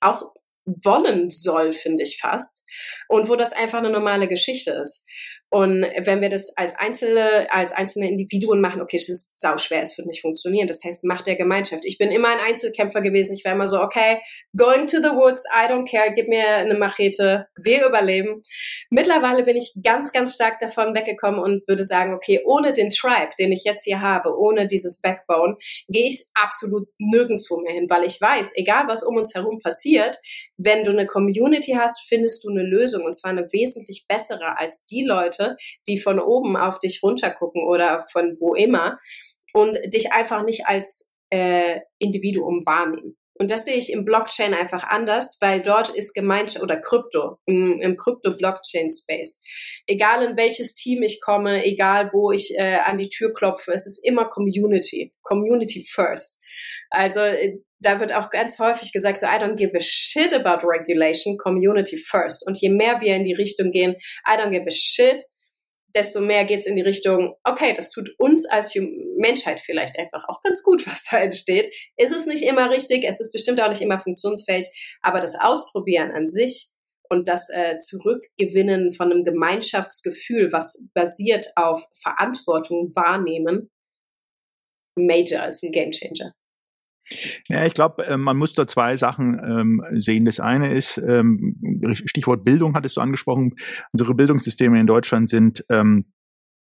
auch wollen soll, finde ich fast, und wo das einfach eine normale Geschichte ist. Und wenn wir das als einzelne, als einzelne Individuen machen, okay, das ist sauschwer, es wird nicht funktionieren. Das heißt, Macht der Gemeinschaft. Ich bin immer ein Einzelkämpfer gewesen. Ich war immer so, okay, going to the woods, I don't care, gib mir eine Machete, wir überleben. Mittlerweile bin ich ganz, ganz stark davon weggekommen und würde sagen, okay, ohne den Tribe, den ich jetzt hier habe, ohne dieses Backbone, gehe ich absolut nirgendwo mehr hin, weil ich weiß, egal was um uns herum passiert, wenn du eine Community hast, findest du eine Lösung und zwar eine wesentlich bessere als die Leute, die von oben auf dich runtergucken oder von wo immer und dich einfach nicht als äh, Individuum wahrnehmen. Und das sehe ich im Blockchain einfach anders, weil dort ist Gemeinschaft oder Krypto, im, im Krypto-Blockchain-Space. Egal in welches Team ich komme, egal wo ich äh, an die Tür klopfe, es ist immer Community. Community first. Also äh, da wird auch ganz häufig gesagt, so I don't give a shit about regulation, community first. Und je mehr wir in die Richtung gehen, I don't give a shit, desto mehr geht es in die Richtung, okay, das tut uns als Menschheit vielleicht einfach auch ganz gut, was da entsteht. Ist es nicht immer richtig, es ist bestimmt auch nicht immer funktionsfähig, aber das Ausprobieren an sich und das äh, Zurückgewinnen von einem Gemeinschaftsgefühl, was basiert auf Verantwortung wahrnehmen, Major ist ein Gamechanger. Ja, ich glaube, äh, man muss da zwei Sachen ähm, sehen. Das eine ist, ähm, Stichwort Bildung hattest du angesprochen, unsere Bildungssysteme in Deutschland sind ähm,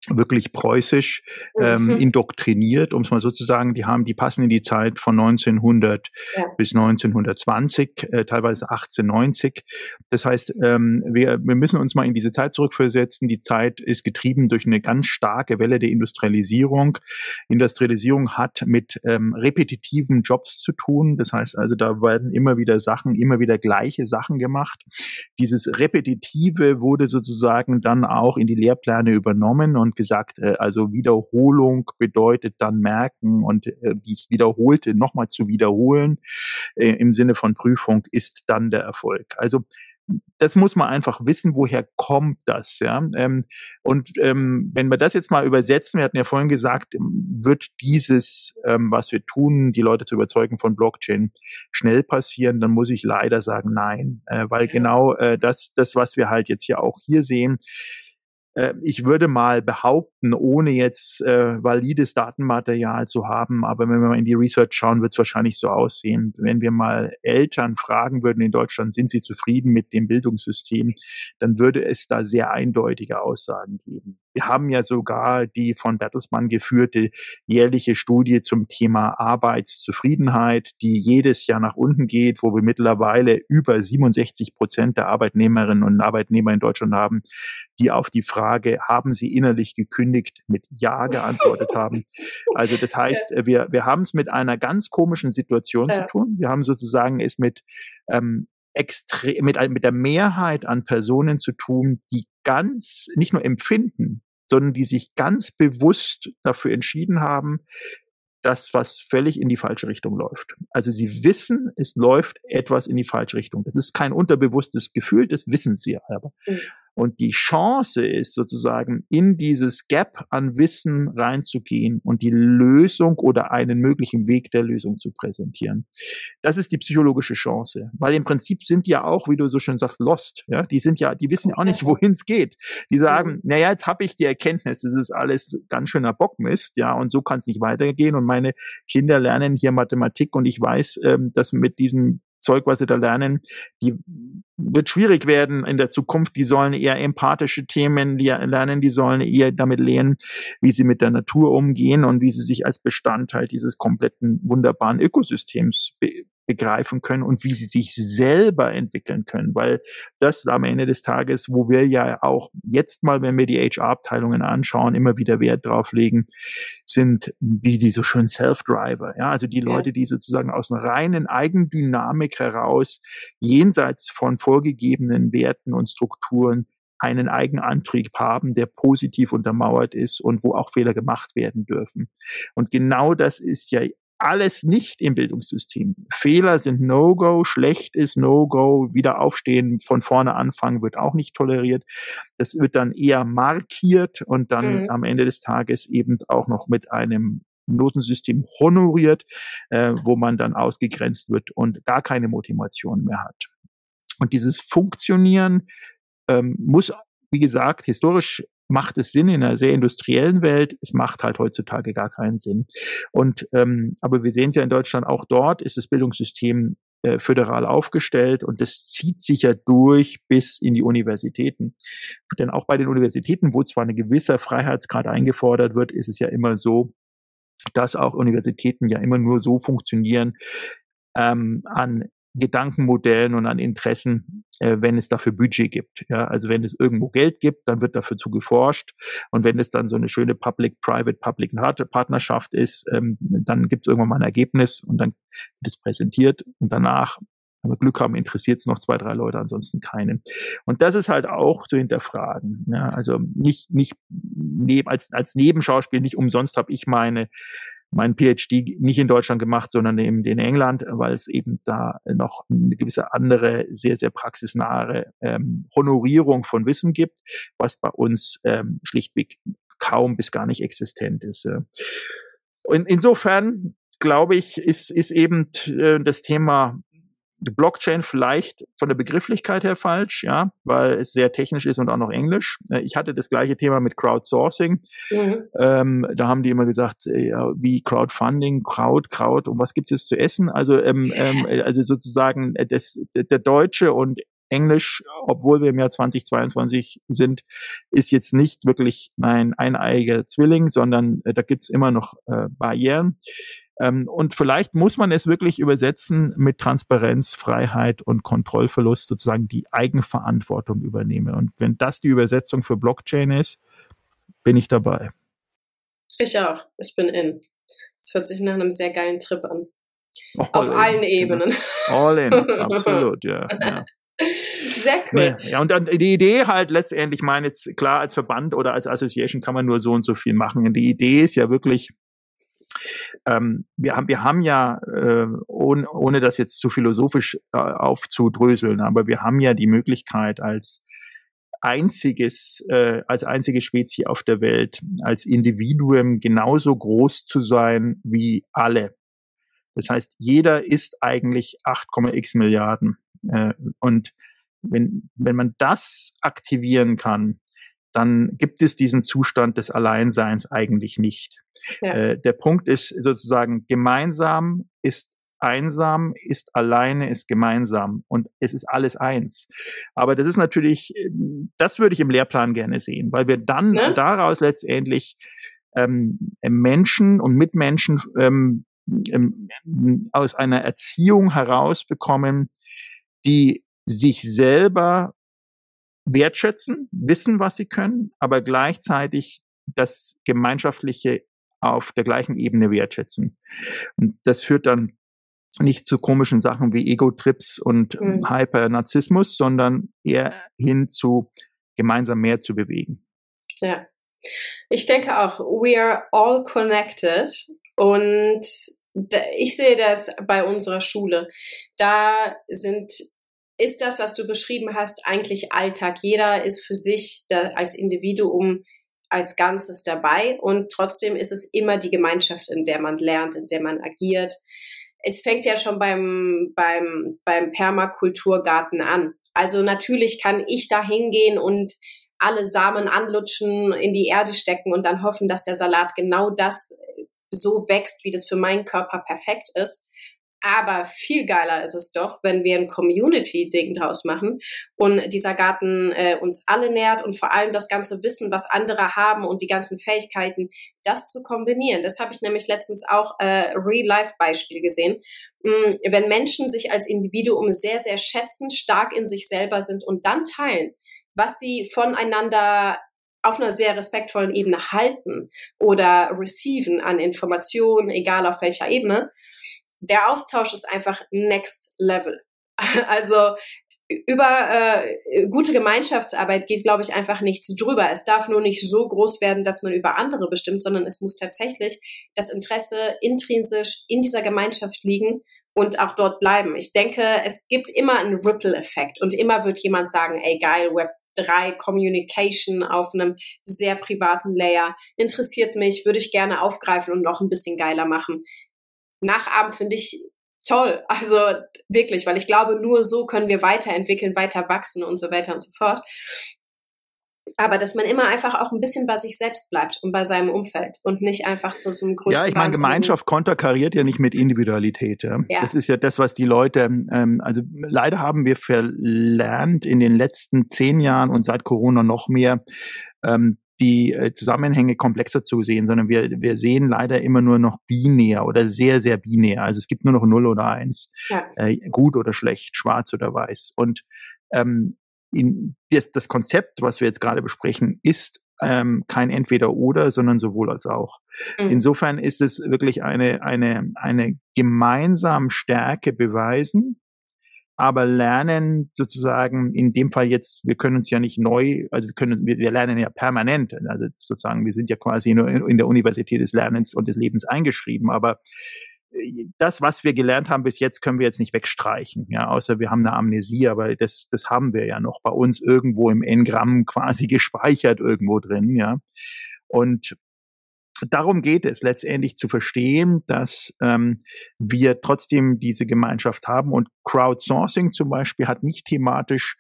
wirklich preußisch ähm, mhm. indoktriniert, um es mal so zu sagen. Die haben, die passen in die Zeit von 1900 ja. bis 1920, äh, teilweise 1890. Das heißt, ähm, wir, wir müssen uns mal in diese Zeit zurückversetzen. Die Zeit ist getrieben durch eine ganz starke Welle der Industrialisierung. Industrialisierung hat mit ähm, repetitiven Jobs zu tun. Das heißt also, da werden immer wieder Sachen, immer wieder gleiche Sachen gemacht. Dieses Repetitive wurde sozusagen dann auch in die Lehrpläne übernommen und und gesagt, äh, also Wiederholung bedeutet dann merken und äh, dies Wiederholte nochmal zu wiederholen äh, im Sinne von Prüfung ist dann der Erfolg. Also das muss man einfach wissen, woher kommt das, ja. Ähm, und ähm, wenn wir das jetzt mal übersetzen, wir hatten ja vorhin gesagt, wird dieses, ähm, was wir tun, die Leute zu überzeugen von Blockchain, schnell passieren, dann muss ich leider sagen, nein, äh, weil genau äh, das, das, was wir halt jetzt hier auch hier sehen, ich würde mal behaupten, ohne jetzt äh, valides Datenmaterial zu haben, aber wenn wir mal in die Research schauen, wird es wahrscheinlich so aussehen. Wenn wir mal Eltern fragen würden in Deutschland, sind sie zufrieden mit dem Bildungssystem, dann würde es da sehr eindeutige Aussagen geben. Wir haben ja sogar die von Bertelsmann geführte jährliche Studie zum Thema Arbeitszufriedenheit, die jedes Jahr nach unten geht, wo wir mittlerweile über 67 Prozent der Arbeitnehmerinnen und Arbeitnehmer in Deutschland haben, die auf die Frage, haben sie innerlich gekündigt, mit Ja geantwortet haben. Also das heißt, ja. wir, wir haben es mit einer ganz komischen Situation ja. zu tun. Wir haben sozusagen es mit ähm, extrem, mit, mit der Mehrheit an Personen zu tun, die ganz, nicht nur empfinden, sondern die sich ganz bewusst dafür entschieden haben, das, was völlig in die falsche Richtung läuft. Also sie wissen, es läuft etwas in die falsche Richtung. Das ist kein unterbewusstes Gefühl, das wissen sie aber. Mhm. Und die Chance ist sozusagen, in dieses Gap an Wissen reinzugehen und die Lösung oder einen möglichen Weg der Lösung zu präsentieren. Das ist die psychologische Chance. Weil im Prinzip sind ja auch, wie du so schön sagst, lost. Ja, die sind ja, die wissen ja auch nicht, wohin es geht. Die sagen, naja, jetzt habe ich die Erkenntnis, das ist alles ganz schöner Bockmist, ja, und so kann es nicht weitergehen. Und meine Kinder lernen hier Mathematik und ich weiß, ähm, dass mit diesem Zeug, was sie da lernen, die wird schwierig werden in der Zukunft. Die sollen eher empathische Themen lernen, die sollen eher damit lernen, wie sie mit der Natur umgehen und wie sie sich als Bestandteil dieses kompletten wunderbaren Ökosystems begreifen können und wie sie sich selber entwickeln können, weil das am Ende des Tages, wo wir ja auch jetzt mal, wenn wir die HR-Abteilungen anschauen, immer wieder Wert drauf legen, sind wie die so schön Self-Driver, ja, also die Leute, die sozusagen aus einer reinen Eigendynamik heraus jenseits von vorgegebenen Werten und Strukturen einen Eigenantrieb haben, der positiv untermauert ist und wo auch Fehler gemacht werden dürfen. Und genau das ist ja alles nicht im Bildungssystem. Fehler sind No-Go, schlecht ist No-Go, wieder aufstehen, von vorne anfangen wird auch nicht toleriert. Das wird dann eher markiert und dann mhm. am Ende des Tages eben auch noch mit einem Notensystem honoriert, äh, wo man dann ausgegrenzt wird und gar keine Motivation mehr hat. Und dieses Funktionieren ähm, muss, wie gesagt, historisch macht es Sinn in einer sehr industriellen Welt. Es macht halt heutzutage gar keinen Sinn. Und ähm, aber wir sehen es ja in Deutschland auch dort ist das Bildungssystem äh, föderal aufgestellt und das zieht sich ja durch bis in die Universitäten. Denn auch bei den Universitäten, wo zwar ein gewisser Freiheitsgrad eingefordert wird, ist es ja immer so, dass auch Universitäten ja immer nur so funktionieren ähm, an Gedankenmodellen und an Interessen, äh, wenn es dafür Budget gibt. Ja, also wenn es irgendwo Geld gibt, dann wird dafür zu geforscht. Und wenn es dann so eine schöne Public-Private-Public-Partnerschaft ist, ähm, dann gibt es irgendwann mal ein Ergebnis und dann wird es präsentiert und danach wenn wir Glück haben, interessiert es noch zwei, drei Leute, ansonsten keinen. Und das ist halt auch zu hinterfragen. Ja, also nicht, nicht neben, als, als Nebenschauspiel, nicht umsonst habe ich meine mein PhD nicht in Deutschland gemacht, sondern eben in England, weil es eben da noch eine gewisse andere, sehr, sehr praxisnahe ähm, Honorierung von Wissen gibt, was bei uns ähm, schlichtweg kaum bis gar nicht existent ist. Und insofern glaube ich, ist, ist eben äh, das Thema Blockchain vielleicht von der Begrifflichkeit her falsch, ja, weil es sehr technisch ist und auch noch Englisch. Äh, ich hatte das gleiche Thema mit Crowdsourcing. Mhm. Ähm, da haben die immer gesagt, äh, wie Crowdfunding, Crowd, Crowd und was gibt's jetzt zu essen? Also, ähm, ähm, also sozusagen äh, das, der Deutsche und Englisch, obwohl wir im Jahr 2022 sind, ist jetzt nicht wirklich ein eineiiger Zwilling, sondern äh, da gibt's immer noch äh, Barrieren. Ähm, und vielleicht muss man es wirklich übersetzen mit Transparenz, Freiheit und Kontrollverlust, sozusagen die Eigenverantwortung übernehmen. Und wenn das die Übersetzung für Blockchain ist, bin ich dabei. Ich auch. Ich bin in. Das hört sich nach einem sehr geilen Trip an. All Auf in. allen Ebenen. All in, absolut, ja. ja. Sehr cool. Ja, und dann die Idee halt letztendlich, ich meine jetzt klar, als Verband oder als Association kann man nur so und so viel machen. Und die Idee ist ja wirklich, ähm, wir, haben, wir haben ja, äh, ohne, ohne das jetzt zu philosophisch äh, aufzudröseln, aber wir haben ja die Möglichkeit als einziges, äh, als einzige Spezie auf der Welt, als Individuum genauso groß zu sein wie alle. Das heißt, jeder ist eigentlich 8,x Milliarden. Äh, und wenn, wenn man das aktivieren kann, dann gibt es diesen Zustand des Alleinseins eigentlich nicht. Ja. Äh, der Punkt ist sozusagen, gemeinsam ist einsam, ist alleine, ist gemeinsam und es ist alles eins. Aber das ist natürlich, das würde ich im Lehrplan gerne sehen, weil wir dann ne? daraus letztendlich ähm, Menschen und Mitmenschen ähm, ähm, aus einer Erziehung herausbekommen, die sich selber wertschätzen, wissen, was sie können, aber gleichzeitig das Gemeinschaftliche auf der gleichen Ebene wertschätzen. Und das führt dann nicht zu komischen Sachen wie Ego-Trips und mhm. Hyper-Narzissmus, sondern eher hin zu gemeinsam mehr zu bewegen. Ja. Ich denke auch, we are all connected und ich sehe das bei unserer Schule. Da sind ist das, was du beschrieben hast, eigentlich Alltag. Jeder ist für sich da, als Individuum als Ganzes dabei und trotzdem ist es immer die Gemeinschaft, in der man lernt, in der man agiert. Es fängt ja schon beim, beim, beim Permakulturgarten an. Also natürlich kann ich da hingehen und alle Samen anlutschen, in die Erde stecken und dann hoffen, dass der Salat genau das so wächst, wie das für meinen Körper perfekt ist. Aber viel geiler ist es doch, wenn wir ein Community-Ding draus machen und dieser Garten äh, uns alle nährt und vor allem das ganze Wissen, was andere haben und die ganzen Fähigkeiten, das zu kombinieren. Das habe ich nämlich letztens auch äh, Real-Life-Beispiel gesehen. Mm, wenn Menschen sich als Individuum sehr, sehr schätzen, stark in sich selber sind und dann teilen, was sie voneinander auf einer sehr respektvollen Ebene halten oder receiven an Informationen, egal auf welcher Ebene, der Austausch ist einfach next level. Also über äh, gute Gemeinschaftsarbeit geht, glaube ich, einfach nichts drüber. Es darf nur nicht so groß werden, dass man über andere bestimmt, sondern es muss tatsächlich das Interesse intrinsisch in dieser Gemeinschaft liegen und auch dort bleiben. Ich denke, es gibt immer einen Ripple-Effekt und immer wird jemand sagen, ey geil, Web 3 Communication auf einem sehr privaten Layer interessiert mich, würde ich gerne aufgreifen und noch ein bisschen geiler machen nachahmen finde ich toll. Also wirklich, weil ich glaube, nur so können wir weiterentwickeln, weiter wachsen und so weiter und so fort. Aber dass man immer einfach auch ein bisschen bei sich selbst bleibt und bei seinem Umfeld und nicht einfach zu so einem größten. Ja, ich meine, Gemeinschaft konterkariert ja nicht mit Individualität. Ja. ja. Das ist ja das, was die Leute, ähm, also leider haben wir verlernt in den letzten zehn Jahren und seit Corona noch mehr, ähm, die äh, Zusammenhänge komplexer zu sehen, sondern wir, wir sehen leider immer nur noch binär oder sehr, sehr binär. Also es gibt nur noch 0 oder 1, ja. äh, gut oder schlecht, schwarz oder weiß. Und ähm, in, das, das Konzept, was wir jetzt gerade besprechen, ist ähm, kein Entweder-Oder, sondern sowohl als auch. Mhm. Insofern ist es wirklich eine, eine, eine gemeinsam Stärke beweisen, aber lernen sozusagen in dem Fall jetzt, wir können uns ja nicht neu, also wir können, wir, wir lernen ja permanent, also sozusagen, wir sind ja quasi nur in, in der Universität des Lernens und des Lebens eingeschrieben, aber äh, das, was wir gelernt haben bis jetzt, können wir jetzt nicht wegstreichen, ja, außer wir haben eine Amnesie, aber das, das haben wir ja noch bei uns irgendwo im N-Gramm quasi gespeichert irgendwo drin, ja. Und darum geht es letztendlich zu verstehen, dass ähm, wir trotzdem diese Gemeinschaft haben und Crowdsourcing zum Beispiel hat nicht thematisch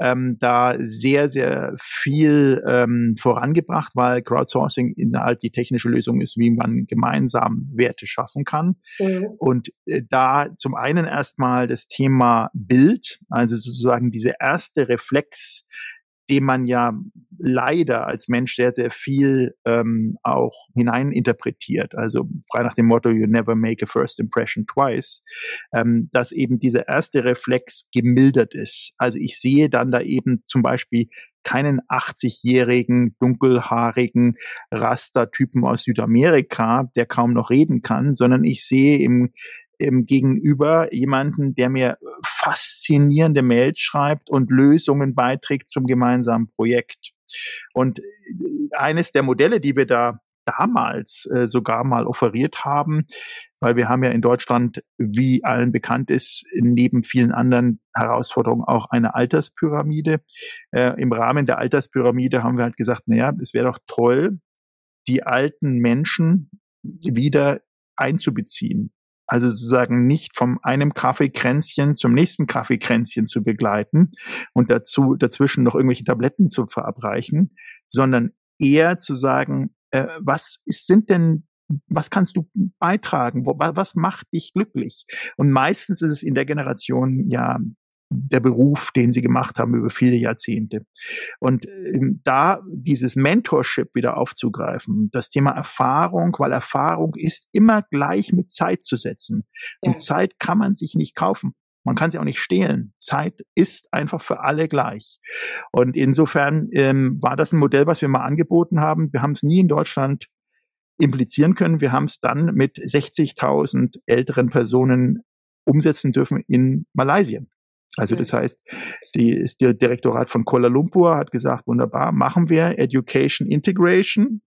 ähm, da sehr, sehr viel ähm, vorangebracht, weil Crowdsourcing innerhalb die technische Lösung ist, wie man gemeinsam Werte schaffen kann. Mhm. Und äh, da zum einen erstmal das Thema Bild, also sozusagen diese erste Reflex, dem man ja leider als Mensch sehr, sehr viel ähm, auch hineininterpretiert. Also frei nach dem Motto, you never make a first impression twice, ähm, dass eben dieser erste Reflex gemildert ist. Also ich sehe dann da eben zum Beispiel keinen 80-jährigen, dunkelhaarigen Rastertypen aus Südamerika, der kaum noch reden kann, sondern ich sehe im ähm, gegenüber jemanden, der mir faszinierende Mails schreibt und Lösungen beiträgt zum gemeinsamen Projekt. Und äh, eines der Modelle, die wir da damals äh, sogar mal offeriert haben, weil wir haben ja in Deutschland, wie allen bekannt ist, neben vielen anderen Herausforderungen auch eine Alterspyramide. Äh, Im Rahmen der Alterspyramide haben wir halt gesagt, naja, es wäre doch toll, die alten Menschen wieder einzubeziehen. Also sozusagen nicht vom einem Kaffeekränzchen zum nächsten Kaffeekränzchen zu begleiten und dazu dazwischen noch irgendwelche Tabletten zu verabreichen, sondern eher zu sagen, äh, was ist, sind denn was kannst du beitragen? Was macht dich glücklich? Und meistens ist es in der Generation ja der Beruf, den sie gemacht haben über viele Jahrzehnte. Und ähm, da dieses Mentorship wieder aufzugreifen, das Thema Erfahrung, weil Erfahrung ist immer gleich mit Zeit zu setzen. Ja. Und Zeit kann man sich nicht kaufen. Man kann sie auch nicht stehlen. Zeit ist einfach für alle gleich. Und insofern ähm, war das ein Modell, was wir mal angeboten haben. Wir haben es nie in Deutschland implizieren können. Wir haben es dann mit 60.000 älteren Personen umsetzen dürfen in Malaysia. Also das heißt, die ist der Direktorat von Kuala Lumpur hat gesagt, wunderbar, machen wir Education Integration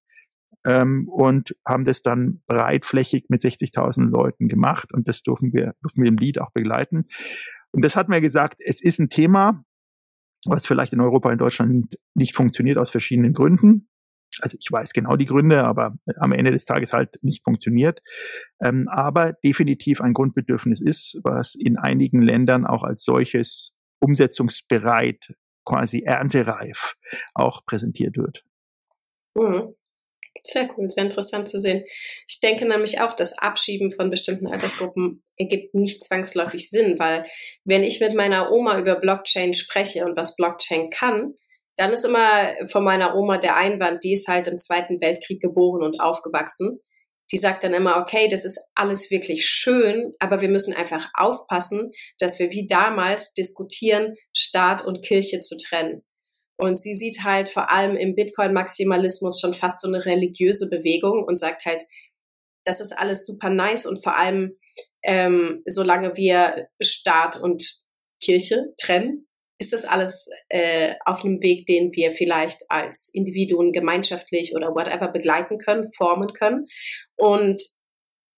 ähm, und haben das dann breitflächig mit 60.000 Leuten gemacht und das dürfen wir, dürfen wir im Lied auch begleiten. Und das hat mir gesagt, es ist ein Thema, was vielleicht in Europa, in Deutschland nicht funktioniert aus verschiedenen Gründen also ich weiß genau die Gründe, aber am Ende des Tages halt nicht funktioniert. Ähm, aber definitiv ein Grundbedürfnis ist, was in einigen Ländern auch als solches umsetzungsbereit, quasi erntereif auch präsentiert wird. Mhm. Sehr cool, sehr interessant zu sehen. Ich denke nämlich auch, das Abschieben von bestimmten Altersgruppen ergibt nicht zwangsläufig Sinn, weil wenn ich mit meiner Oma über Blockchain spreche und was Blockchain kann, dann ist immer von meiner Oma der Einwand, die ist halt im Zweiten Weltkrieg geboren und aufgewachsen. Die sagt dann immer, okay, das ist alles wirklich schön, aber wir müssen einfach aufpassen, dass wir wie damals diskutieren, Staat und Kirche zu trennen. Und sie sieht halt vor allem im Bitcoin-Maximalismus schon fast so eine religiöse Bewegung und sagt halt, das ist alles super nice und vor allem, ähm, solange wir Staat und Kirche trennen, ist das alles äh, auf einem Weg, den wir vielleicht als Individuen gemeinschaftlich oder whatever begleiten können, formen können. Und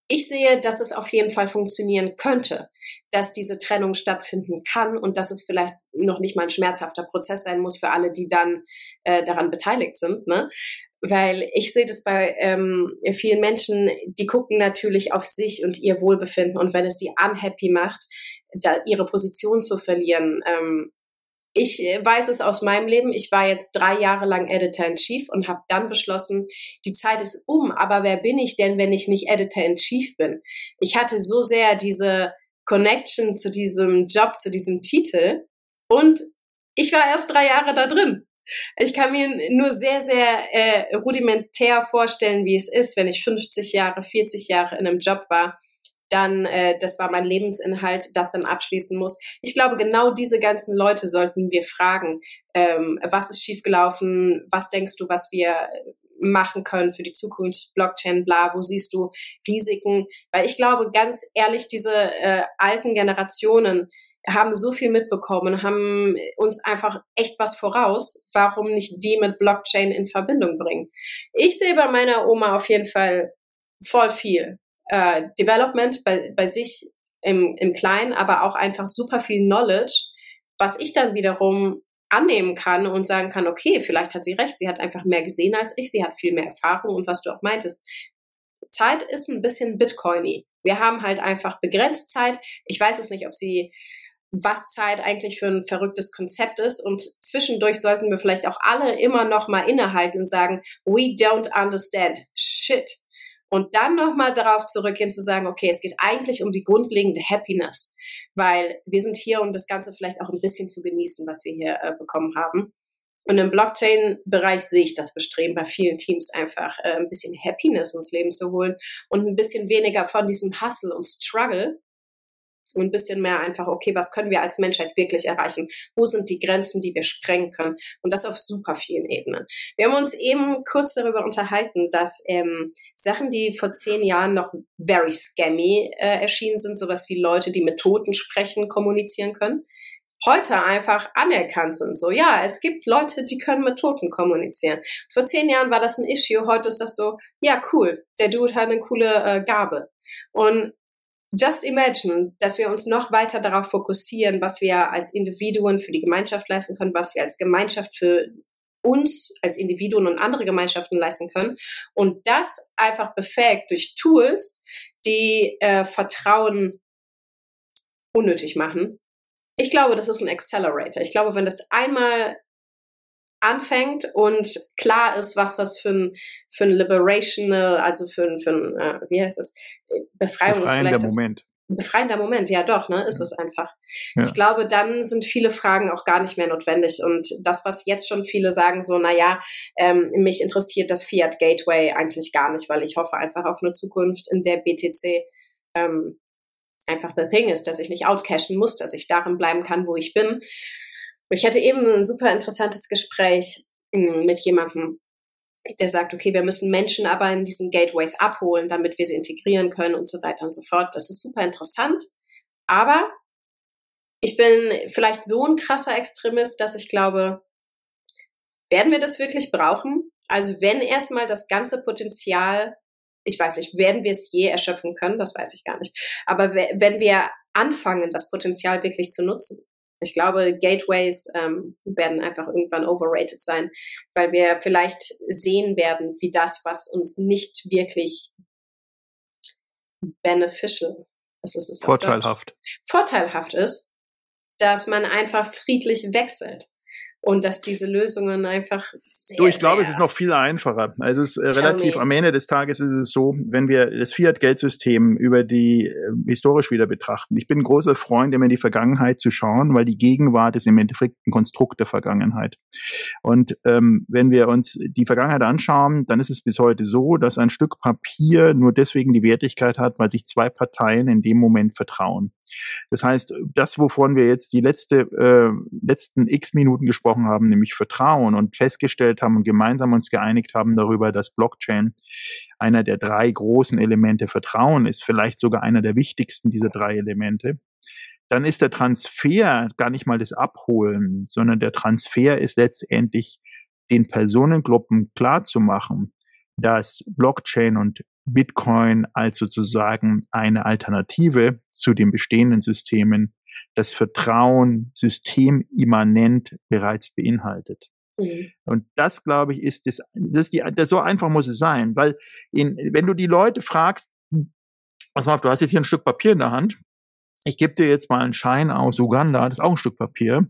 ich sehe, dass es auf jeden Fall funktionieren könnte, dass diese Trennung stattfinden kann und dass es vielleicht noch nicht mal ein schmerzhafter Prozess sein muss für alle, die dann äh, daran beteiligt sind. Ne? Weil ich sehe das bei ähm, vielen Menschen, die gucken natürlich auf sich und ihr Wohlbefinden und wenn es sie unhappy macht, da ihre Position zu verlieren, ähm, ich äh, weiß es aus meinem Leben. Ich war jetzt drei Jahre lang Editor in Chief und habe dann beschlossen, die Zeit ist um. Aber wer bin ich denn, wenn ich nicht Editor in Chief bin? Ich hatte so sehr diese Connection zu diesem Job, zu diesem Titel und ich war erst drei Jahre da drin. Ich kann mir nur sehr, sehr äh, rudimentär vorstellen, wie es ist, wenn ich 50 Jahre, 40 Jahre in einem Job war dann, äh, das war mein Lebensinhalt, das dann abschließen muss. Ich glaube, genau diese ganzen Leute sollten wir fragen, ähm, was ist schiefgelaufen, was denkst du, was wir machen können für die Zukunft, Blockchain, bla, wo siehst du Risiken? Weil ich glaube, ganz ehrlich, diese äh, alten Generationen haben so viel mitbekommen, haben uns einfach echt was voraus. Warum nicht die mit Blockchain in Verbindung bringen? Ich sehe bei meiner Oma auf jeden Fall voll viel äh, Development bei, bei sich im, im Kleinen, aber auch einfach super viel Knowledge, was ich dann wiederum annehmen kann und sagen kann, okay, vielleicht hat sie recht, sie hat einfach mehr gesehen als ich, sie hat viel mehr Erfahrung und was du auch meintest. Zeit ist ein bisschen Bitcoiny. Wir haben halt einfach begrenzt Zeit. Ich weiß es nicht, ob sie was Zeit eigentlich für ein verrücktes Konzept ist. Und zwischendurch sollten wir vielleicht auch alle immer noch mal innehalten und sagen, we don't understand shit und dann nochmal darauf zurückgehen zu sagen, okay, es geht eigentlich um die grundlegende Happiness, weil wir sind hier, um das Ganze vielleicht auch ein bisschen zu genießen, was wir hier äh, bekommen haben. Und im Blockchain-Bereich sehe ich das Bestreben bei vielen Teams einfach äh, ein bisschen Happiness ins Leben zu holen und ein bisschen weniger von diesem Hustle und Struggle, und ein bisschen mehr einfach, okay, was können wir als Menschheit wirklich erreichen? Wo sind die Grenzen, die wir sprengen können? Und das auf super vielen Ebenen. Wir haben uns eben kurz darüber unterhalten, dass ähm, Sachen, die vor zehn Jahren noch very scammy äh, erschienen sind, sowas wie Leute, die mit Toten sprechen, kommunizieren können, heute einfach anerkannt sind. So, ja, es gibt Leute, die können mit Toten kommunizieren. Vor zehn Jahren war das ein Issue, heute ist das so, ja, cool, der Dude hat eine coole äh, Gabe. Und just imagine, dass wir uns noch weiter darauf fokussieren, was wir als Individuen für die Gemeinschaft leisten können, was wir als Gemeinschaft für uns als Individuen und andere Gemeinschaften leisten können. Und das einfach befähigt durch Tools, die äh, Vertrauen unnötig machen. Ich glaube, das ist ein Accelerator. Ich glaube, wenn das einmal anfängt und klar ist, was das für ein, für ein Liberational, also für ein, für ein äh, wie heißt es, Befreiung ist vielleicht das, Moment. Befreiender Moment, ja doch, ne, ist es einfach. Ja. Ich glaube, dann sind viele Fragen auch gar nicht mehr notwendig. Und das, was jetzt schon viele sagen, so, na ja, ähm, mich interessiert das Fiat Gateway eigentlich gar nicht, weil ich hoffe einfach auf eine Zukunft, in der BTC ähm, einfach the thing ist, dass ich nicht outcashen muss, dass ich darin bleiben kann, wo ich bin. Ich hatte eben ein super interessantes Gespräch hm, mit jemandem, der sagt, okay, wir müssen Menschen aber in diesen Gateways abholen, damit wir sie integrieren können und so weiter und so fort. Das ist super interessant. Aber ich bin vielleicht so ein krasser Extremist, dass ich glaube, werden wir das wirklich brauchen? Also wenn erstmal das ganze Potenzial, ich weiß nicht, werden wir es je erschöpfen können? Das weiß ich gar nicht. Aber wenn wir anfangen, das Potenzial wirklich zu nutzen, ich glaube, Gateways ähm, werden einfach irgendwann overrated sein, weil wir vielleicht sehen werden, wie das, was uns nicht wirklich beneficial, was ist es vorteilhaft, vorteilhaft ist, dass man einfach friedlich wechselt und dass diese Lösungen einfach sehr, Du, ich glaube, es ist noch viel einfacher. Also es ist äh, relativ am Ende des Tages ist es so, wenn wir das Fiat-Geldsystem über die äh, historisch wieder betrachten. Ich bin ein großer Freund, immer in die Vergangenheit zu schauen, weil die Gegenwart ist im Endeffekt ein Konstrukt der Vergangenheit. Und ähm, wenn wir uns die Vergangenheit anschauen, dann ist es bis heute so, dass ein Stück Papier nur deswegen die Wertigkeit hat, weil sich zwei Parteien in dem Moment vertrauen. Das heißt, das, wovon wir jetzt die letzte, äh, letzten x Minuten gesprochen haben, nämlich Vertrauen und festgestellt haben und gemeinsam uns geeinigt haben darüber, dass Blockchain einer der drei großen Elemente Vertrauen ist, vielleicht sogar einer der wichtigsten dieser drei Elemente, dann ist der Transfer gar nicht mal das Abholen, sondern der Transfer ist letztendlich den Personengruppen klar zu machen, dass Blockchain und Bitcoin als sozusagen eine Alternative zu den bestehenden Systemen das Vertrauen systemimmanent bereits beinhaltet. Mhm. Und das, glaube ich, ist das, das ist die, das so einfach muss es sein, weil in, wenn du die Leute fragst, pass mal auf, du hast jetzt hier ein Stück Papier in der Hand, ich gebe dir jetzt mal einen Schein aus Uganda, das ist auch ein Stück Papier.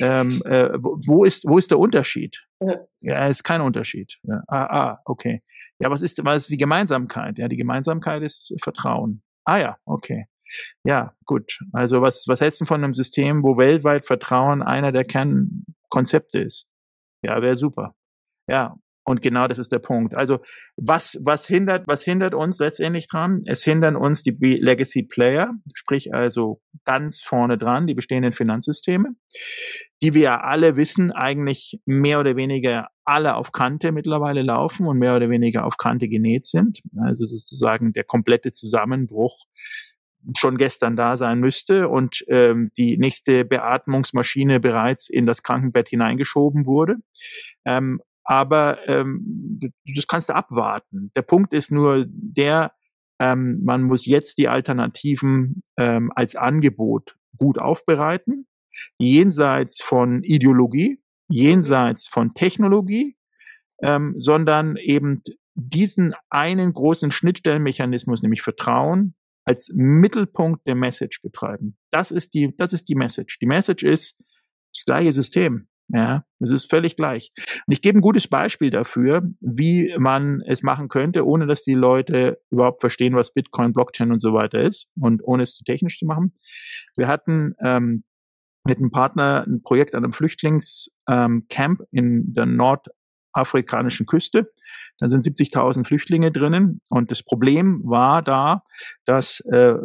Ähm, äh, wo, ist, wo ist der Unterschied? Ja, ja ist kein Unterschied. Ja, ah, ah, okay. Ja, was ist, was ist die Gemeinsamkeit? Ja, die Gemeinsamkeit ist Vertrauen. Ah ja, okay. Ja, gut. Also was, was hältst du von einem System, wo weltweit Vertrauen einer der Kernkonzepte ist? Ja, wäre super. Ja, und genau das ist der Punkt. Also was, was hindert, was hindert uns letztendlich dran? Es hindern uns die Legacy Player, sprich also ganz vorne dran, die bestehenden Finanzsysteme, die wir ja alle wissen, eigentlich mehr oder weniger alle auf Kante mittlerweile laufen und mehr oder weniger auf Kante genäht sind. Also sozusagen der komplette Zusammenbruch schon gestern da sein müsste und ähm, die nächste Beatmungsmaschine bereits in das Krankenbett hineingeschoben wurde. Ähm, aber ähm, das kannst du abwarten. Der Punkt ist nur der, ähm, man muss jetzt die Alternativen ähm, als Angebot gut aufbereiten, jenseits von Ideologie, jenseits von Technologie, ähm, sondern eben diesen einen großen Schnittstellenmechanismus, nämlich Vertrauen, als Mittelpunkt der Message betreiben. Das ist die, das ist die Message. Die Message ist das gleiche System. Ja, es ist völlig gleich. Und ich gebe ein gutes Beispiel dafür, wie man es machen könnte, ohne dass die Leute überhaupt verstehen, was Bitcoin, Blockchain und so weiter ist und ohne es zu technisch zu machen. Wir hatten ähm, mit einem Partner ein Projekt an einem Flüchtlingscamp ähm, in der nordafrikanischen Küste. Dann sind 70.000 Flüchtlinge drinnen. Und das Problem war da, dass äh,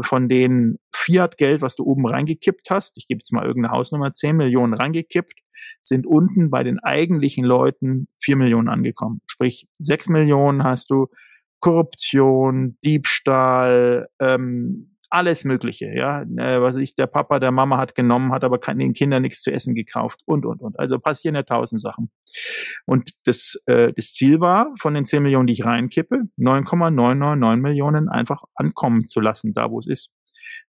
von den Fiat-Geld, was du oben reingekippt hast, ich gebe jetzt mal irgendeine Hausnummer, 10 Millionen reingekippt, sind unten bei den eigentlichen Leuten 4 Millionen angekommen. Sprich, 6 Millionen hast du Korruption, Diebstahl, ähm, alles Mögliche, ja. Äh, was ich, der Papa der Mama hat genommen, hat aber den Kindern nichts zu essen gekauft und, und, und. Also passieren ja tausend Sachen. Und das, äh, das Ziel war, von den 10 Millionen, die ich reinkippe, 9,999 Millionen einfach ankommen zu lassen, da wo es ist.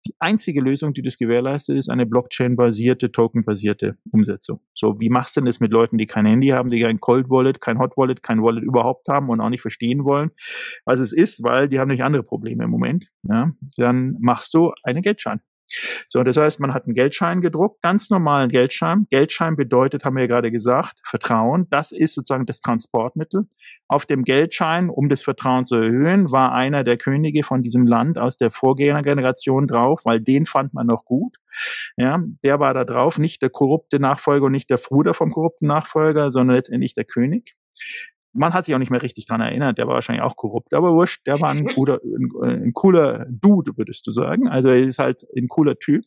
Die einzige Lösung, die das gewährleistet, ist eine Blockchain-basierte, Token-basierte Umsetzung. So, wie machst du denn das mit Leuten, die kein Handy haben, die kein Cold Wallet, kein Hot Wallet, kein Wallet überhaupt haben und auch nicht verstehen wollen, was es ist, weil die haben nämlich andere Probleme im Moment. Ja, dann machst du einen Geldschein. So, das heißt, man hat einen Geldschein gedruckt, ganz normalen Geldschein. Geldschein bedeutet, haben wir ja gerade gesagt, Vertrauen. Das ist sozusagen das Transportmittel. Auf dem Geldschein, um das Vertrauen zu erhöhen, war einer der Könige von diesem Land aus der Vorgängergeneration drauf, weil den fand man noch gut. Ja, der war da drauf, nicht der korrupte Nachfolger und nicht der Bruder vom korrupten Nachfolger, sondern letztendlich der König man hat sich auch nicht mehr richtig dran erinnert, der war wahrscheinlich auch korrupt, aber wurscht, der war ein, guter, ein, ein cooler Dude, würdest du sagen. Also er ist halt ein cooler Typ.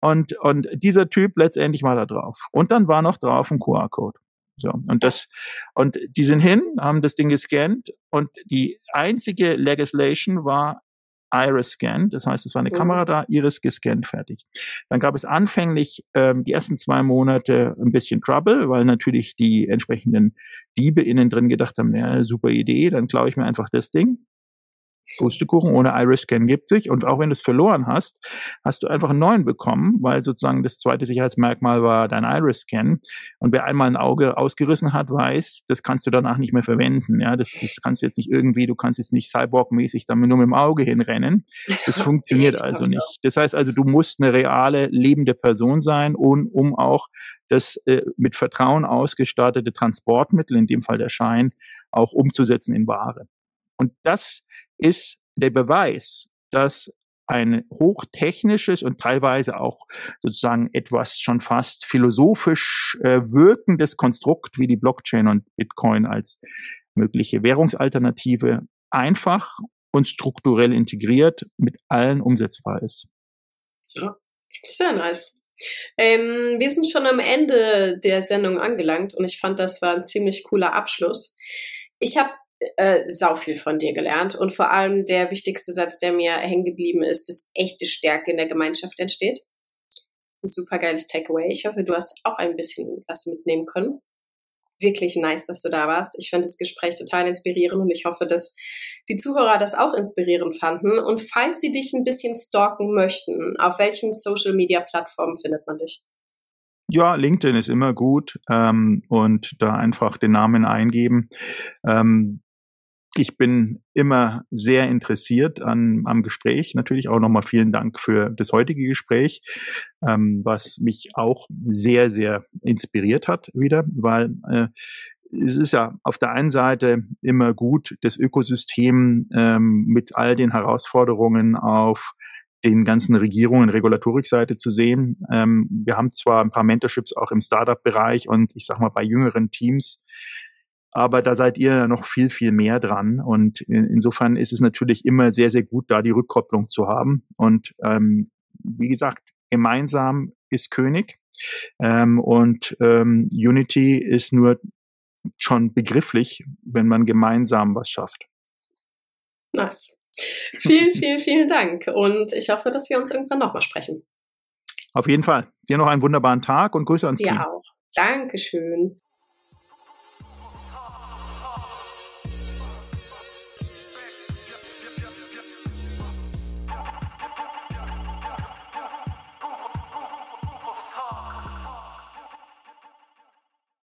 Und, und dieser Typ letztendlich war da drauf. Und dann war noch drauf ein QR-Code. So, und das, und die sind hin, haben das Ding gescannt und die einzige Legislation war Iris-Scan. Das heißt, es war eine mhm. Kamera da, Iris gescannt, fertig. Dann gab es anfänglich ähm, die ersten zwei Monate ein bisschen Trouble, weil natürlich die entsprechenden Diebe innen drin gedacht haben, ja, super Idee, dann klaue ich mir einfach das Ding. Pustekuchen ohne Iris-Scan gibt sich. Und auch wenn du es verloren hast, hast du einfach einen neuen bekommen, weil sozusagen das zweite Sicherheitsmerkmal war dein Iris-Scan. Und wer einmal ein Auge ausgerissen hat, weiß, das kannst du danach nicht mehr verwenden. Ja, das, das kannst du jetzt nicht irgendwie, du kannst jetzt nicht Cyborg-mäßig damit nur mit dem Auge hinrennen. Das funktioniert also nicht. Das heißt also, du musst eine reale, lebende Person sein, um, um auch das äh, mit Vertrauen ausgestattete Transportmittel, in dem Fall der Schein, auch umzusetzen in Ware. Und das ist der Beweis, dass ein hochtechnisches und teilweise auch sozusagen etwas schon fast philosophisch äh, wirkendes Konstrukt wie die Blockchain und Bitcoin als mögliche Währungsalternative einfach und strukturell integriert mit allen umsetzbar ist. Ja, sehr nice. Ähm, wir sind schon am Ende der Sendung angelangt und ich fand, das war ein ziemlich cooler Abschluss. Ich habe äh, sau viel von dir gelernt. Und vor allem der wichtigste Satz, der mir hängen geblieben ist, dass echte Stärke in der Gemeinschaft entsteht. Ein super geiles Takeaway. Ich hoffe, du hast auch ein bisschen was mitnehmen können. Wirklich nice, dass du da warst. Ich fand das Gespräch total inspirierend und ich hoffe, dass die Zuhörer das auch inspirierend fanden. Und falls sie dich ein bisschen stalken möchten, auf welchen Social Media Plattformen findet man dich? Ja, LinkedIn ist immer gut ähm, und da einfach den Namen eingeben. Ähm, ich bin immer sehr interessiert an, am Gespräch. Natürlich auch nochmal vielen Dank für das heutige Gespräch, ähm, was mich auch sehr, sehr inspiriert hat wieder, weil äh, es ist ja auf der einen Seite immer gut, das Ökosystem ähm, mit all den Herausforderungen auf den ganzen Regierungen Regulatorikseite zu sehen. Ähm, wir haben zwar ein paar Mentorships auch im Startup-Bereich und ich sag mal bei jüngeren Teams, aber da seid ihr noch viel, viel mehr dran. Und insofern ist es natürlich immer sehr, sehr gut, da die Rückkopplung zu haben. Und ähm, wie gesagt, gemeinsam ist König. Ähm, und ähm, Unity ist nur schon begrifflich, wenn man gemeinsam was schafft. Nice. Vielen, vielen, vielen Dank. Und ich hoffe, dass wir uns irgendwann nochmal sprechen. Auf jeden Fall. Dir noch einen wunderbaren Tag und Grüße ans Team. Ja auch. Dankeschön.